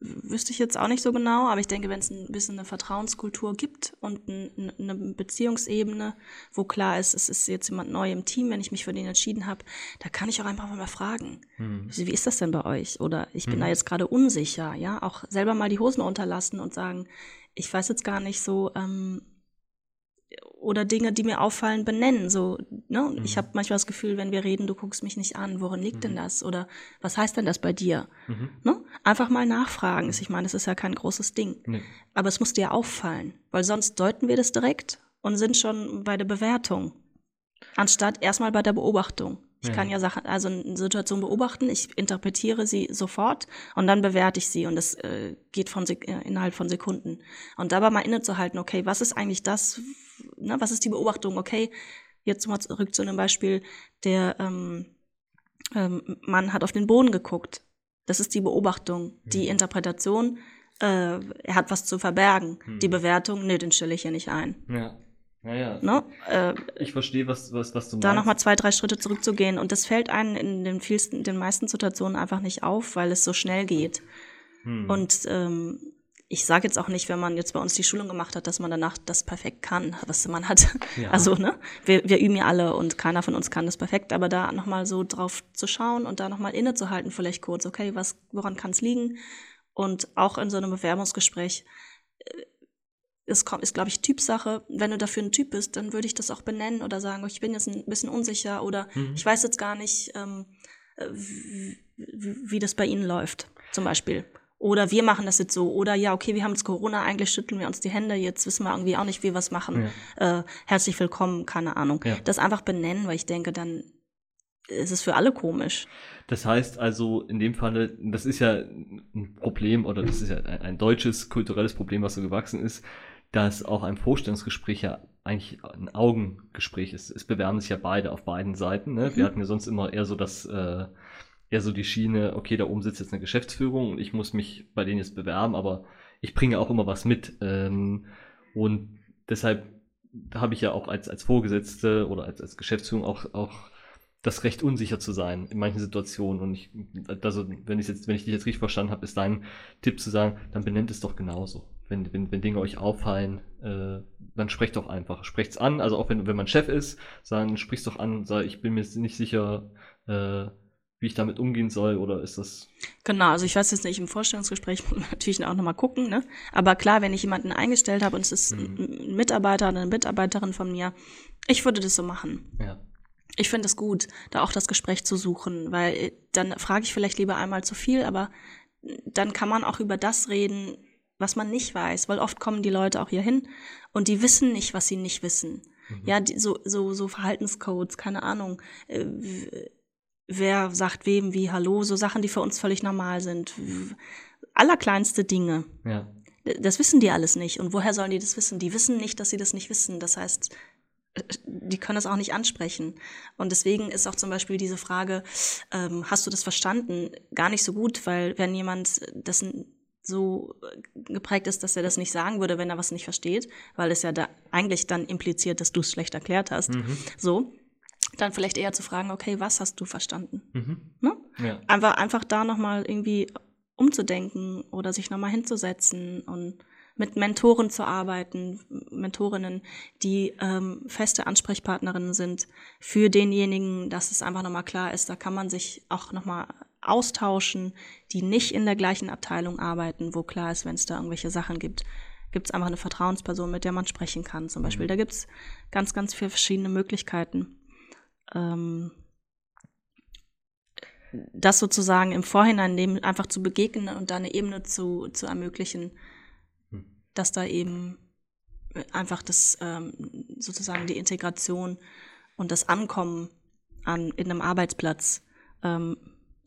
wüsste ich jetzt auch nicht so genau, aber ich denke, wenn es ein bisschen eine Vertrauenskultur gibt und ein, eine Beziehungsebene, wo klar ist, es ist jetzt jemand neu im Team, wenn ich mich für den entschieden habe, da kann ich auch einfach mal fragen. Hm. Wie ist das denn bei euch? Oder ich bin hm. da jetzt gerade unsicher, ja, auch selber mal die Hosen unterlassen und sagen, ich weiß jetzt gar nicht so, ähm, oder Dinge, die mir auffallen, benennen. So, ne? Mhm. Ich habe manchmal das Gefühl, wenn wir reden, du guckst mich nicht an, worin liegt mhm. denn das? Oder was heißt denn das bei dir? Mhm. Ne? Einfach mal nachfragen. Ich meine, das ist ja kein großes Ding. Nee. Aber es muss dir auffallen, weil sonst deuten wir das direkt und sind schon bei der Bewertung. Anstatt erstmal bei der Beobachtung. Ich ja. kann ja Sachen, also eine Situation beobachten, ich interpretiere sie sofort und dann bewerte ich sie und das äh, geht von äh, innerhalb von Sekunden. Und dabei mal innezuhalten, okay, was ist eigentlich das, ne, was ist die Beobachtung? Okay, jetzt mal zurück zu einem Beispiel, der ähm, ähm, Mann hat auf den Boden geguckt. Das ist die Beobachtung. Die mhm. Interpretation, äh, er hat was zu verbergen. Hm. Die Bewertung, nee, den stelle ich hier nicht ein. Ja. Naja, ne? äh, ich verstehe, was, was, was du meinst. Da nochmal zwei, drei Schritte zurückzugehen. Und das fällt einem in den, vielsten, den meisten Situationen einfach nicht auf, weil es so schnell geht. Hm. Und ähm, ich sage jetzt auch nicht, wenn man jetzt bei uns die Schulung gemacht hat, dass man danach das perfekt kann, was man hat. Ja. Also, ne? Wir, wir üben ja alle und keiner von uns kann das perfekt, aber da nochmal so drauf zu schauen und da nochmal innezuhalten, vielleicht kurz, okay, was, woran kann es liegen? Und auch in so einem Bewerbungsgespräch äh, es kommt, ist, glaube ich, Typsache. Wenn du dafür ein Typ bist, dann würde ich das auch benennen oder sagen, ich bin jetzt ein bisschen unsicher oder mhm. ich weiß jetzt gar nicht, ähm, wie, wie das bei Ihnen läuft, zum Beispiel. Oder wir machen das jetzt so. Oder ja, okay, wir haben jetzt Corona, eigentlich schütteln wir uns die Hände, jetzt wissen wir irgendwie auch nicht, wie wir es machen. Ja. Äh, herzlich willkommen, keine Ahnung. Ja. Das einfach benennen, weil ich denke, dann ist es für alle komisch. Das heißt also, in dem Falle, das ist ja ein Problem oder das ist ja ein, ein deutsches kulturelles Problem, was so gewachsen ist, dass auch ein Vorstellungsgespräch ja eigentlich ein Augengespräch ist. Es bewerben sich ja beide auf beiden Seiten. Ne? Mhm. Wir hatten ja sonst immer eher so das, äh, eher so die Schiene, okay, da oben sitzt jetzt eine Geschäftsführung und ich muss mich bei denen jetzt bewerben, aber ich bringe auch immer was mit. Ähm, und deshalb habe ich ja auch als, als Vorgesetzte oder als, als Geschäftsführung auch, auch das Recht unsicher zu sein in manchen Situationen. Und ich, also wenn ich jetzt, wenn ich dich jetzt richtig verstanden habe, ist dein Tipp zu sagen, dann benennt es doch genauso wenn, wenn, wenn Dinge euch auffallen, äh, dann sprecht doch einfach. Sprecht's an, also auch wenn, wenn man Chef ist, dann sprich's doch an, sag, ich bin mir nicht sicher, äh, wie ich damit umgehen soll, oder ist das. Genau, also ich weiß jetzt nicht, im Vorstellungsgespräch natürlich auch nochmal gucken, ne? Aber klar, wenn ich jemanden eingestellt habe und es ist mhm. ein Mitarbeiter oder eine Mitarbeiterin von mir, ich würde das so machen. Ja. Ich finde es gut, da auch das Gespräch zu suchen, weil äh, dann frage ich vielleicht lieber einmal zu viel, aber dann kann man auch über das reden, was man nicht weiß, weil oft kommen die Leute auch hier hin und die wissen nicht, was sie nicht wissen. Mhm. Ja, die, so, so, so Verhaltenscodes, keine Ahnung. Äh, wer sagt wem wie Hallo, so Sachen, die für uns völlig normal sind. Allerkleinste Dinge. Ja. Das wissen die alles nicht. Und woher sollen die das wissen? Die wissen nicht, dass sie das nicht wissen. Das heißt, die können das auch nicht ansprechen. Und deswegen ist auch zum Beispiel diese Frage, ähm, hast du das verstanden, gar nicht so gut, weil wenn jemand das so äh, geprägt ist, dass er das nicht sagen würde, wenn er was nicht versteht, weil es ja da eigentlich dann impliziert, dass du es schlecht erklärt hast. Mhm. So. dann vielleicht eher zu fragen, okay, was hast du verstanden? Mhm. Ne? Ja. Einfach, einfach da nochmal irgendwie umzudenken oder sich nochmal hinzusetzen und mit Mentoren zu arbeiten, Mentorinnen, die ähm, feste Ansprechpartnerinnen sind für denjenigen, dass es einfach nochmal klar ist, da kann man sich auch nochmal austauschen, die nicht in der gleichen Abteilung arbeiten, wo klar ist, wenn es da irgendwelche Sachen gibt, gibt es einfach eine Vertrauensperson, mit der man sprechen kann. Zum Beispiel, Mhm. da gibt es ganz, ganz viele verschiedene Möglichkeiten. Ähm, das sozusagen im Vorhinein dem einfach zu begegnen und da eine Ebene zu, zu ermöglichen, Hm. dass da eben einfach das ähm, sozusagen die Integration und das Ankommen an in einem Arbeitsplatz ähm,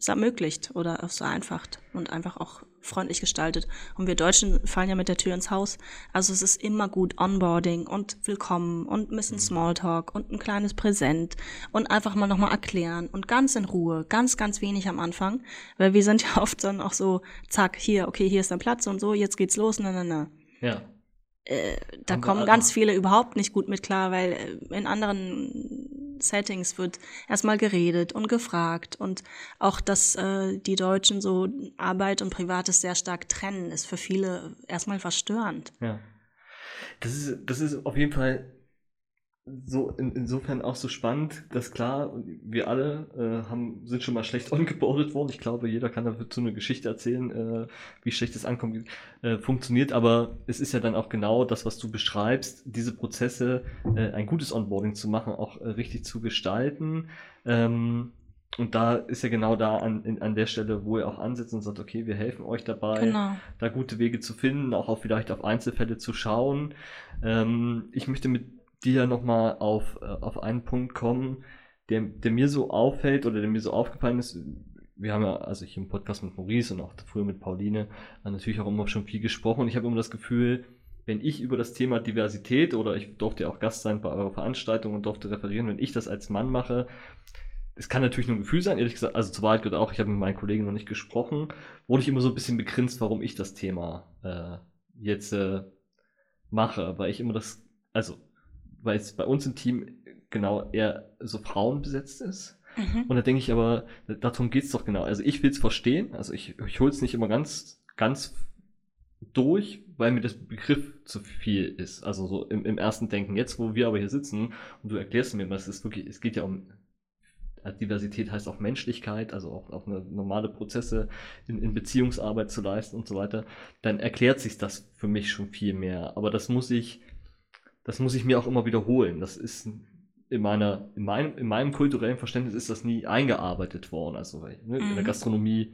es ermöglicht oder es vereinfacht und einfach auch freundlich gestaltet. Und wir Deutschen fallen ja mit der Tür ins Haus. Also es ist immer gut Onboarding und Willkommen und ein bisschen Smalltalk und ein kleines Präsent und einfach mal nochmal erklären und ganz in Ruhe, ganz, ganz wenig am Anfang, weil wir sind ja oft dann auch so, zack, hier, okay, hier ist dein Platz und so, jetzt geht's los, na, na, na Ja. Da Haben wir kommen ganz viele überhaupt nicht gut mit klar, weil äh, in anderen Settings wird erstmal geredet und gefragt und auch, dass äh, die Deutschen so Arbeit und Privates sehr stark trennen, ist für viele erstmal verstörend. Ja. Das ist, das ist auf jeden Fall so in, insofern auch so spannend, dass klar, wir alle äh, haben, sind schon mal schlecht ongeboardet worden. Ich glaube, jeder kann dazu eine Geschichte erzählen, äh, wie schlecht das ankommt, äh, funktioniert. Aber es ist ja dann auch genau das, was du beschreibst, diese Prozesse, äh, ein gutes Onboarding zu machen, auch äh, richtig zu gestalten. Ähm, und da ist ja genau da an, in, an der Stelle, wo ihr auch ansetzt und sagt, okay, wir helfen euch dabei Genau. da gute Wege zu finden, auch auf, vielleicht auf Einzelfälle zu schauen. Ähm, ich möchte mit dir nochmal auf, äh, auf einen Punkt kommen, der, der mir so auffällt oder der mir so aufgefallen ist. Wir haben ja, also ich im Podcast mit Maurice und auch früher mit Pauline, äh, natürlich auch immer schon viel gesprochen. Und ich habe immer das Gefühl, wenn ich über das Thema Diversität oder ich durfte ja auch Gast sein bei eurer Veranstaltung und durfte referieren, wenn ich das als Mann mache, es kann natürlich nur ein Gefühl sein, ehrlich gesagt, also zur Wahrheit gehört auch, ich habe mit meinen Kollegen noch nicht gesprochen, wurde ich immer so ein bisschen begrinst, warum ich das Thema äh, jetzt äh, mache, weil ich immer das, also, weil es bei uns im Team genau eher so Frauen besetzt ist. Mhm. Und da denke ich aber, darum geht's doch genau. Also ich will's verstehen, also ich, ich hol's nicht immer ganz, ganz durch, weil mir das Begriff zu viel ist. Also so im, im ersten Denken. Jetzt, wo wir aber hier sitzen und du erklärst mir, was es ist wirklich, es geht ja um also Diversität heißt auch Menschlichkeit, also auch, auch eine normale Prozesse in, in Beziehungsarbeit zu leisten und so weiter, dann erklärt sich das für mich schon viel mehr. Aber das muss ich, das muss ich mir auch immer wiederholen. Das ist in meiner, in meinem, in meinem kulturellen Verständnis ist das nie eingearbeitet worden. Also ne, in der Mhm. Gastronomie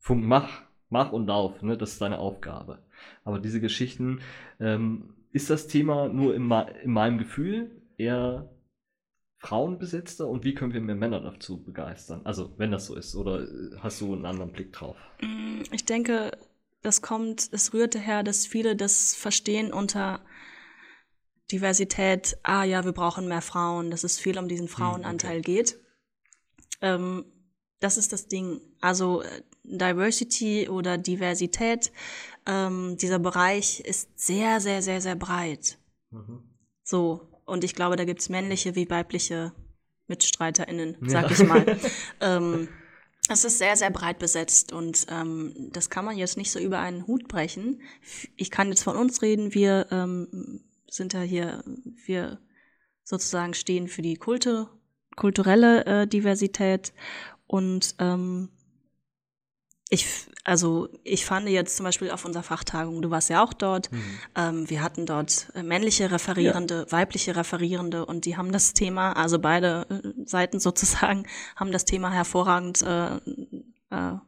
funk, mach, mach und lauf, ne, das ist deine Aufgabe. Aber diese Geschichten, ähm, ist das Thema nur in, in meinem Gefühl eher frauenbesetzter und wie können wir mehr Männer dazu begeistern? Also, wenn das so ist, oder äh, hast du einen anderen Blick drauf? Mm, Ich denke, das kommt, es rührt daher, dass viele das verstehen unter Diversität, ah ja, wir brauchen mehr Frauen, dass es viel um diesen Frauenanteil geht. Ähm, das ist das Ding. Also äh, Diversity oder Diversität, ähm, dieser Bereich ist sehr, sehr, sehr, sehr breit. Mhm. So, und ich glaube, da gibt's männliche wie weibliche MitstreiterInnen, Ja. sag ich mal. ähm, es ist sehr, sehr breit besetzt und ähm, das kann man jetzt nicht so über einen Hut brechen. Ich kann jetzt von uns reden, wir ähm, sind ja hier, wir sozusagen stehen für die Kulte, kulturelle äh, Diversität und ähm, ich, also ich fand jetzt zum Beispiel auf unserer Fachtagung, du warst ja auch dort, Mhm. ähm, wir hatten dort äh, männliche Referierende, weibliche Referierende und die haben das Thema, also beide äh, Seiten sozusagen, haben das Thema hervorragend äh, äh,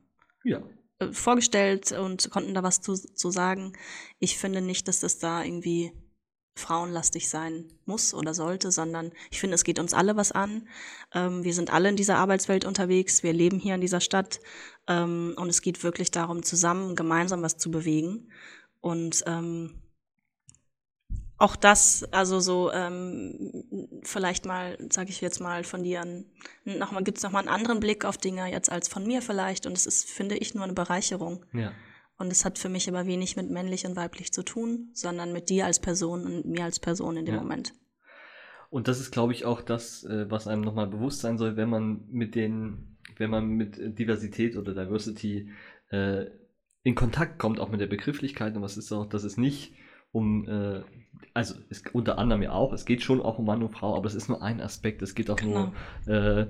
Ja. äh, vorgestellt und konnten da was zu, zu sagen. Ich finde nicht, dass das da irgendwie frauenlastig sein muss oder sollte, sondern ich finde, es geht uns alle was an. Ähm, wir sind alle in dieser Arbeitswelt unterwegs, wir leben hier in dieser Stadt ähm, und es geht wirklich darum, zusammen gemeinsam was zu bewegen. Und ähm, auch das, also so ähm, vielleicht mal, sage ich jetzt mal von dir, ein- noch mal, gibt's noch mal einen anderen Blick auf Dinge jetzt als von mir vielleicht. Und es ist, finde ich, nur eine Bereicherung. Ja. Und es hat für mich aber wenig mit männlich und weiblich zu tun, sondern mit dir als Person und mir als Person in dem Ja. Moment. Und das ist, glaube ich, auch das, äh, was einem nochmal bewusst sein soll, wenn man mit den, wenn man mit Diversität oder Diversity äh, in Kontakt kommt, auch mit der Begrifflichkeit. Und was ist auch, dass es nicht um, äh, also es, unter anderem ja auch, es geht schon auch um Mann und Frau, aber es ist nur ein Aspekt, es geht auch genau. nur, äh,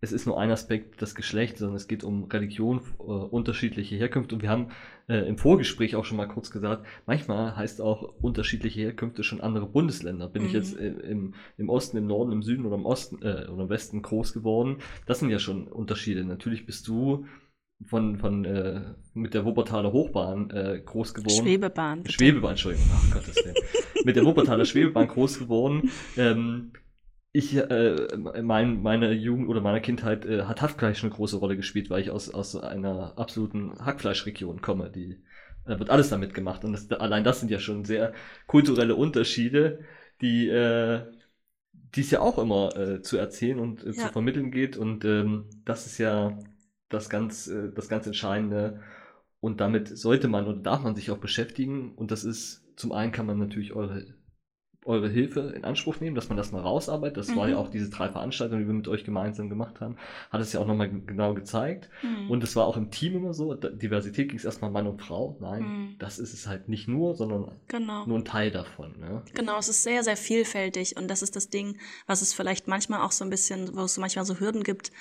es ist nur ein Aspekt das Geschlecht, sondern es geht um Religion, äh, unterschiedliche Herkünfte. Und wir haben äh, im Vorgespräch auch schon mal kurz gesagt, manchmal heißt auch unterschiedliche Herkünfte schon andere Bundesländer. Bin mhm. ich jetzt äh, im, im Osten, im Norden, im Süden oder im Osten äh, oder im Westen groß geworden? Das sind ja schon Unterschiede. Natürlich bist du von, von äh, mit der Wuppertaler Hochbahn äh, groß geworden. Schwebebahn. Bitte. Schwebebahn, Entschuldigung. Ach Gottes Willen. mit der Wuppertaler Schwebebahn groß geworden. Ähm, ich, äh, mein, meine Jugend oder meiner Kindheit äh, hat Hackfleisch eine große Rolle gespielt, weil ich aus, aus einer absoluten Hackfleischregion komme. Die da wird alles damit gemacht. Und das, allein das sind ja schon sehr kulturelle Unterschiede, die äh, es ja auch immer äh, zu erzählen und äh, ja. zu vermitteln geht. Und ähm, das ist ja das ganz, äh, das ganz Entscheidende. Und damit sollte man oder darf man sich auch beschäftigen. Und das ist, zum einen kann man natürlich eure eure Hilfe in Anspruch nehmen, dass man das mal rausarbeitet. Das mhm. war ja mhm. auch diese drei Veranstaltungen, die wir mit euch gemeinsam gemacht haben, hat es ja auch nochmal genau gezeigt. Mhm. Und es war auch im Team immer so, Diversität ging es erstmal Mann und Frau. Nein, mhm. das ist es halt nicht nur, sondern genau. nur ein Teil davon. Ne? Genau, es ist sehr, sehr vielfältig und das ist das Ding, was es vielleicht manchmal auch so ein bisschen, wo es manchmal so Hürden gibt,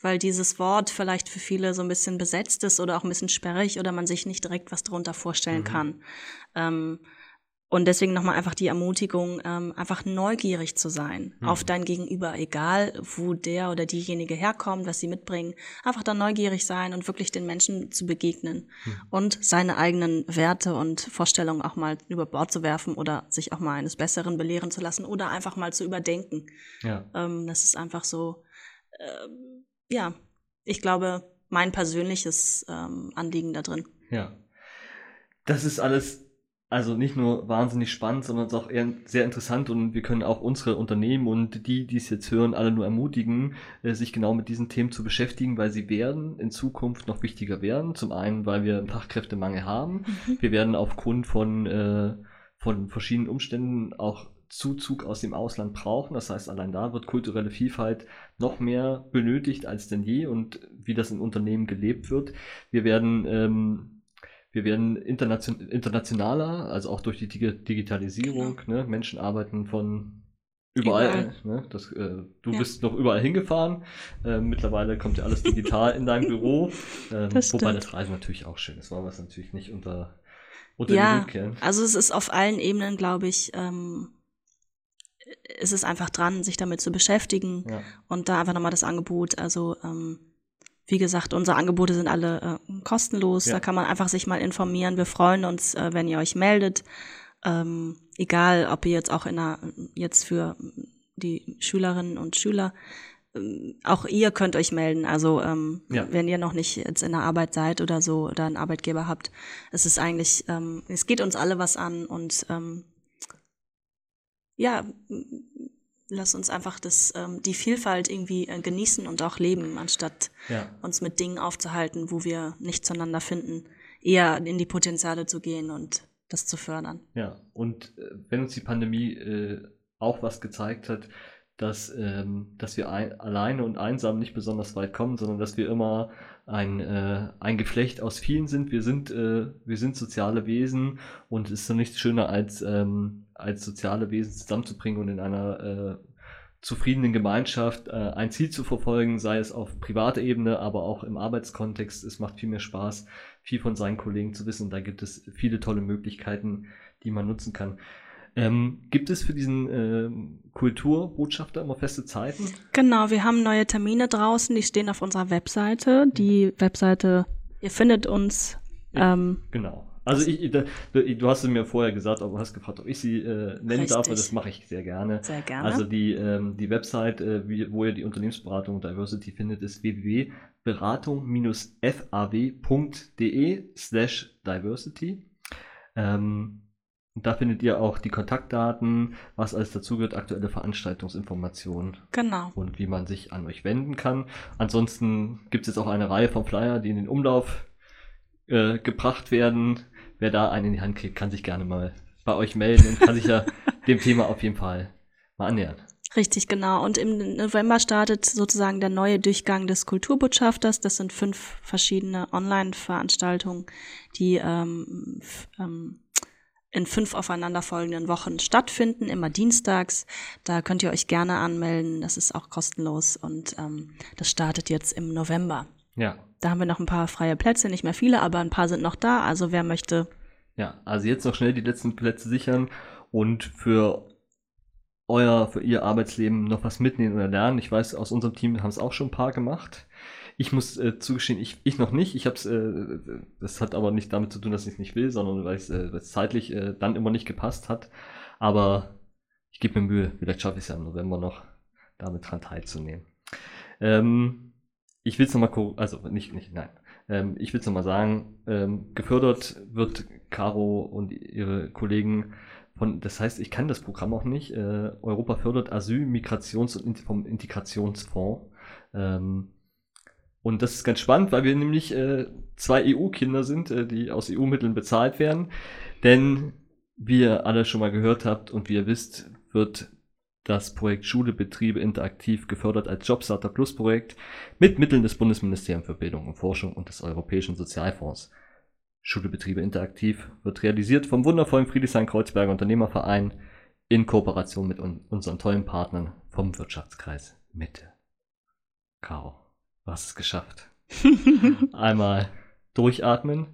weil dieses Wort vielleicht für viele so ein bisschen besetzt ist oder auch ein bisschen sperrig oder man sich nicht direkt was darunter vorstellen mhm. kann. Ähm, und deswegen nochmal einfach die Ermutigung, ähm, einfach neugierig zu sein mhm. auf dein Gegenüber, egal wo der oder diejenige herkommt, was sie mitbringen. Einfach da neugierig sein und wirklich den Menschen zu begegnen mhm. und seine eigenen Werte und Vorstellungen auch mal über Bord zu werfen oder sich auch mal eines Besseren belehren zu lassen oder einfach mal zu überdenken. Ja. Ähm, das ist einfach so, äh, ja, ich glaube, mein persönliches ähm, Anliegen da drin. Ja. Das ist alles also nicht nur wahnsinnig spannend, sondern es ist auch eher sehr interessant und wir können auch unsere Unternehmen und die, die es jetzt hören, alle nur ermutigen, äh, sich genau mit diesen Themen zu beschäftigen, weil sie werden in Zukunft noch wichtiger werden. Zum einen, weil wir einen Fachkräftemangel haben. Wir werden aufgrund von, äh, von verschiedenen Umständen auch Zuzug aus dem Ausland brauchen. Das heißt, allein da wird kulturelle Vielfalt noch mehr benötigt als denn je und wie das in Unternehmen gelebt wird. Wir werden ähm, wir werden internation internationaler, also auch durch die Dig Digitalisierung. Genau. Ne? Menschen arbeiten von überall. überall. Ne? Das, äh, du ja. bist noch überall hingefahren. Äh, mittlerweile kommt ja alles digital in deinem Büro. Ähm, das wobei das Reisen natürlich auch schön ist, war was natürlich nicht unter, unter ja, Also es ist auf allen Ebenen, glaube ich, ähm, es ist einfach dran, sich damit zu beschäftigen ja. und da einfach nochmal das Angebot, also ähm, wie gesagt, unsere Angebote sind alle äh, kostenlos. Ja. Da kann man einfach sich mal informieren. Wir freuen uns, äh, wenn ihr euch meldet. Ähm, egal, ob ihr jetzt auch in einer, jetzt für die Schülerinnen und Schüler, ähm, auch ihr könnt euch melden. Also ähm, ja. wenn ihr noch nicht jetzt in der Arbeit seid oder so oder einen Arbeitgeber habt, es ist eigentlich, ähm, es geht uns alle was an und ähm, ja, lass uns einfach das, ähm, die Vielfalt irgendwie äh, genießen und auch leben, anstatt ja. uns mit Dingen aufzuhalten, wo wir nicht zueinander finden, eher in die Potenziale zu gehen und das zu fördern. Ja, und äh, wenn uns die Pandemie äh, auch was gezeigt hat, dass, ähm, dass wir ein, alleine und einsam nicht besonders weit kommen, sondern dass wir immer ein, äh, ein Geflecht aus vielen sind. Wir sind, äh, wir sind soziale Wesen und es ist so nichts schöner als, ähm, als soziale Wesen zusammenzubringen und in einer äh, zufriedenen Gemeinschaft äh, ein Ziel zu verfolgen, sei es auf privater Ebene, aber auch im Arbeitskontext. Es macht viel mehr Spaß, viel von seinen Kollegen zu wissen. Da gibt es viele tolle Möglichkeiten, die man nutzen kann. Ähm, gibt es für diesen äh, Kulturbotschafter immer feste Zeiten? Genau, wir haben neue Termine draußen, die stehen auf unserer Webseite. Die Webseite, ihr findet uns. Ähm, genau. Also ich, du hast es mir vorher gesagt, aber du hast gefragt, ob ich sie äh, nennen Richtig. darf, das mache ich sehr gerne. Sehr gerne. Also die, ähm, die Website, äh, wie, wo ihr die Unternehmensberatung Diversity findet, ist www.beratung-faw.de slash diversity. Ähm, und da findet ihr auch die Kontaktdaten, was alles dazugehört, aktuelle Veranstaltungsinformationen. Genau. Und wie man sich an euch wenden kann. Ansonsten gibt es jetzt auch eine Reihe von Flyer, die in den Umlauf äh, gebracht werden. Wer da einen in die Hand kriegt, kann sich gerne mal bei euch melden und kann sich ja dem Thema auf jeden Fall mal annähern. Richtig, genau. Und im November startet sozusagen der neue Durchgang des Kulturbotschafters. Das sind fünf verschiedene Online-Veranstaltungen, die ähm, ähm, in fünf aufeinanderfolgenden Wochen stattfinden, immer dienstags. Da könnt ihr euch gerne anmelden. Das ist auch kostenlos und ähm, das startet jetzt im November. Ja. Da haben wir noch ein paar freie Plätze, nicht mehr viele, aber ein paar sind noch da. Also wer möchte. Ja, also jetzt noch schnell die letzten Plätze sichern und für euer, für ihr Arbeitsleben noch was mitnehmen oder lernen. Ich weiß, aus unserem Team haben es auch schon ein paar gemacht. Ich muss äh, zugestehen, ich, ich noch nicht. Ich hab's, äh, das hat aber nicht damit zu tun, dass ich es nicht will, sondern weil es äh, zeitlich äh, dann immer nicht gepasst hat. Aber ich gebe mir Mühe. Vielleicht schaffe ich es ja im November noch, damit dran teilzunehmen. Ähm, ich will es nochmal, also nicht, nicht, nein. Ähm, ich will es nochmal sagen, ähm, gefördert wird Caro und ihre Kollegen von, das heißt, ich kann das Programm auch nicht. Äh, Europa fördert Asyl, Migrations- und vom Integrationsfonds. Ähm, und das ist ganz spannend, weil wir nämlich äh, zwei EU-Kinder sind, äh, die aus EU-Mitteln bezahlt werden. Denn, wie ihr alle schon mal gehört habt und wie ihr wisst, wird das Projekt Schule, Betriebe interaktiv gefördert als Jobstarter Plus Projekt mit Mitteln des Bundesministeriums für Bildung und Forschung und des Europäischen Sozialfonds. Schule, Betriebe interaktiv wird realisiert vom wundervollen Friedrichshain-Kreuzberger Unternehmerverein in Kooperation mit un unseren tollen Partnern vom Wirtschaftskreis Mitte. Caro. Du hast es geschafft. Einmal durchatmen.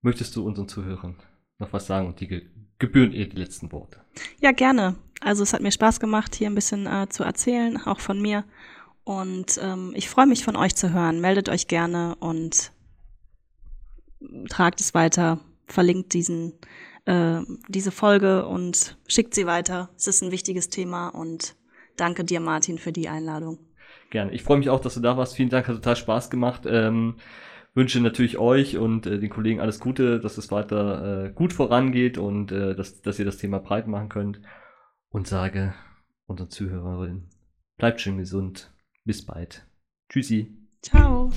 Möchtest du unseren Zuhörern noch was sagen und die ge gebühren ihr die letzten Worte? Ja, gerne. Also es hat mir Spaß gemacht, hier ein bisschen äh, zu erzählen, auch von mir. Und ähm, ich freue mich von euch zu hören. Meldet euch gerne und tragt es weiter, verlinkt diesen, äh, diese Folge und schickt sie weiter. Es ist ein wichtiges Thema und danke dir, Martin, für die Einladung. Gerne. Ich freue mich auch, dass du da warst. Vielen Dank, hat total Spaß gemacht. Ähm, wünsche natürlich euch und äh, den Kollegen alles Gute, dass es weiter äh, gut vorangeht und äh, dass, dass ihr das Thema breit machen könnt. Und sage unseren Zuhörerinnen, bleibt schön gesund. Bis bald. Tschüssi. Ciao.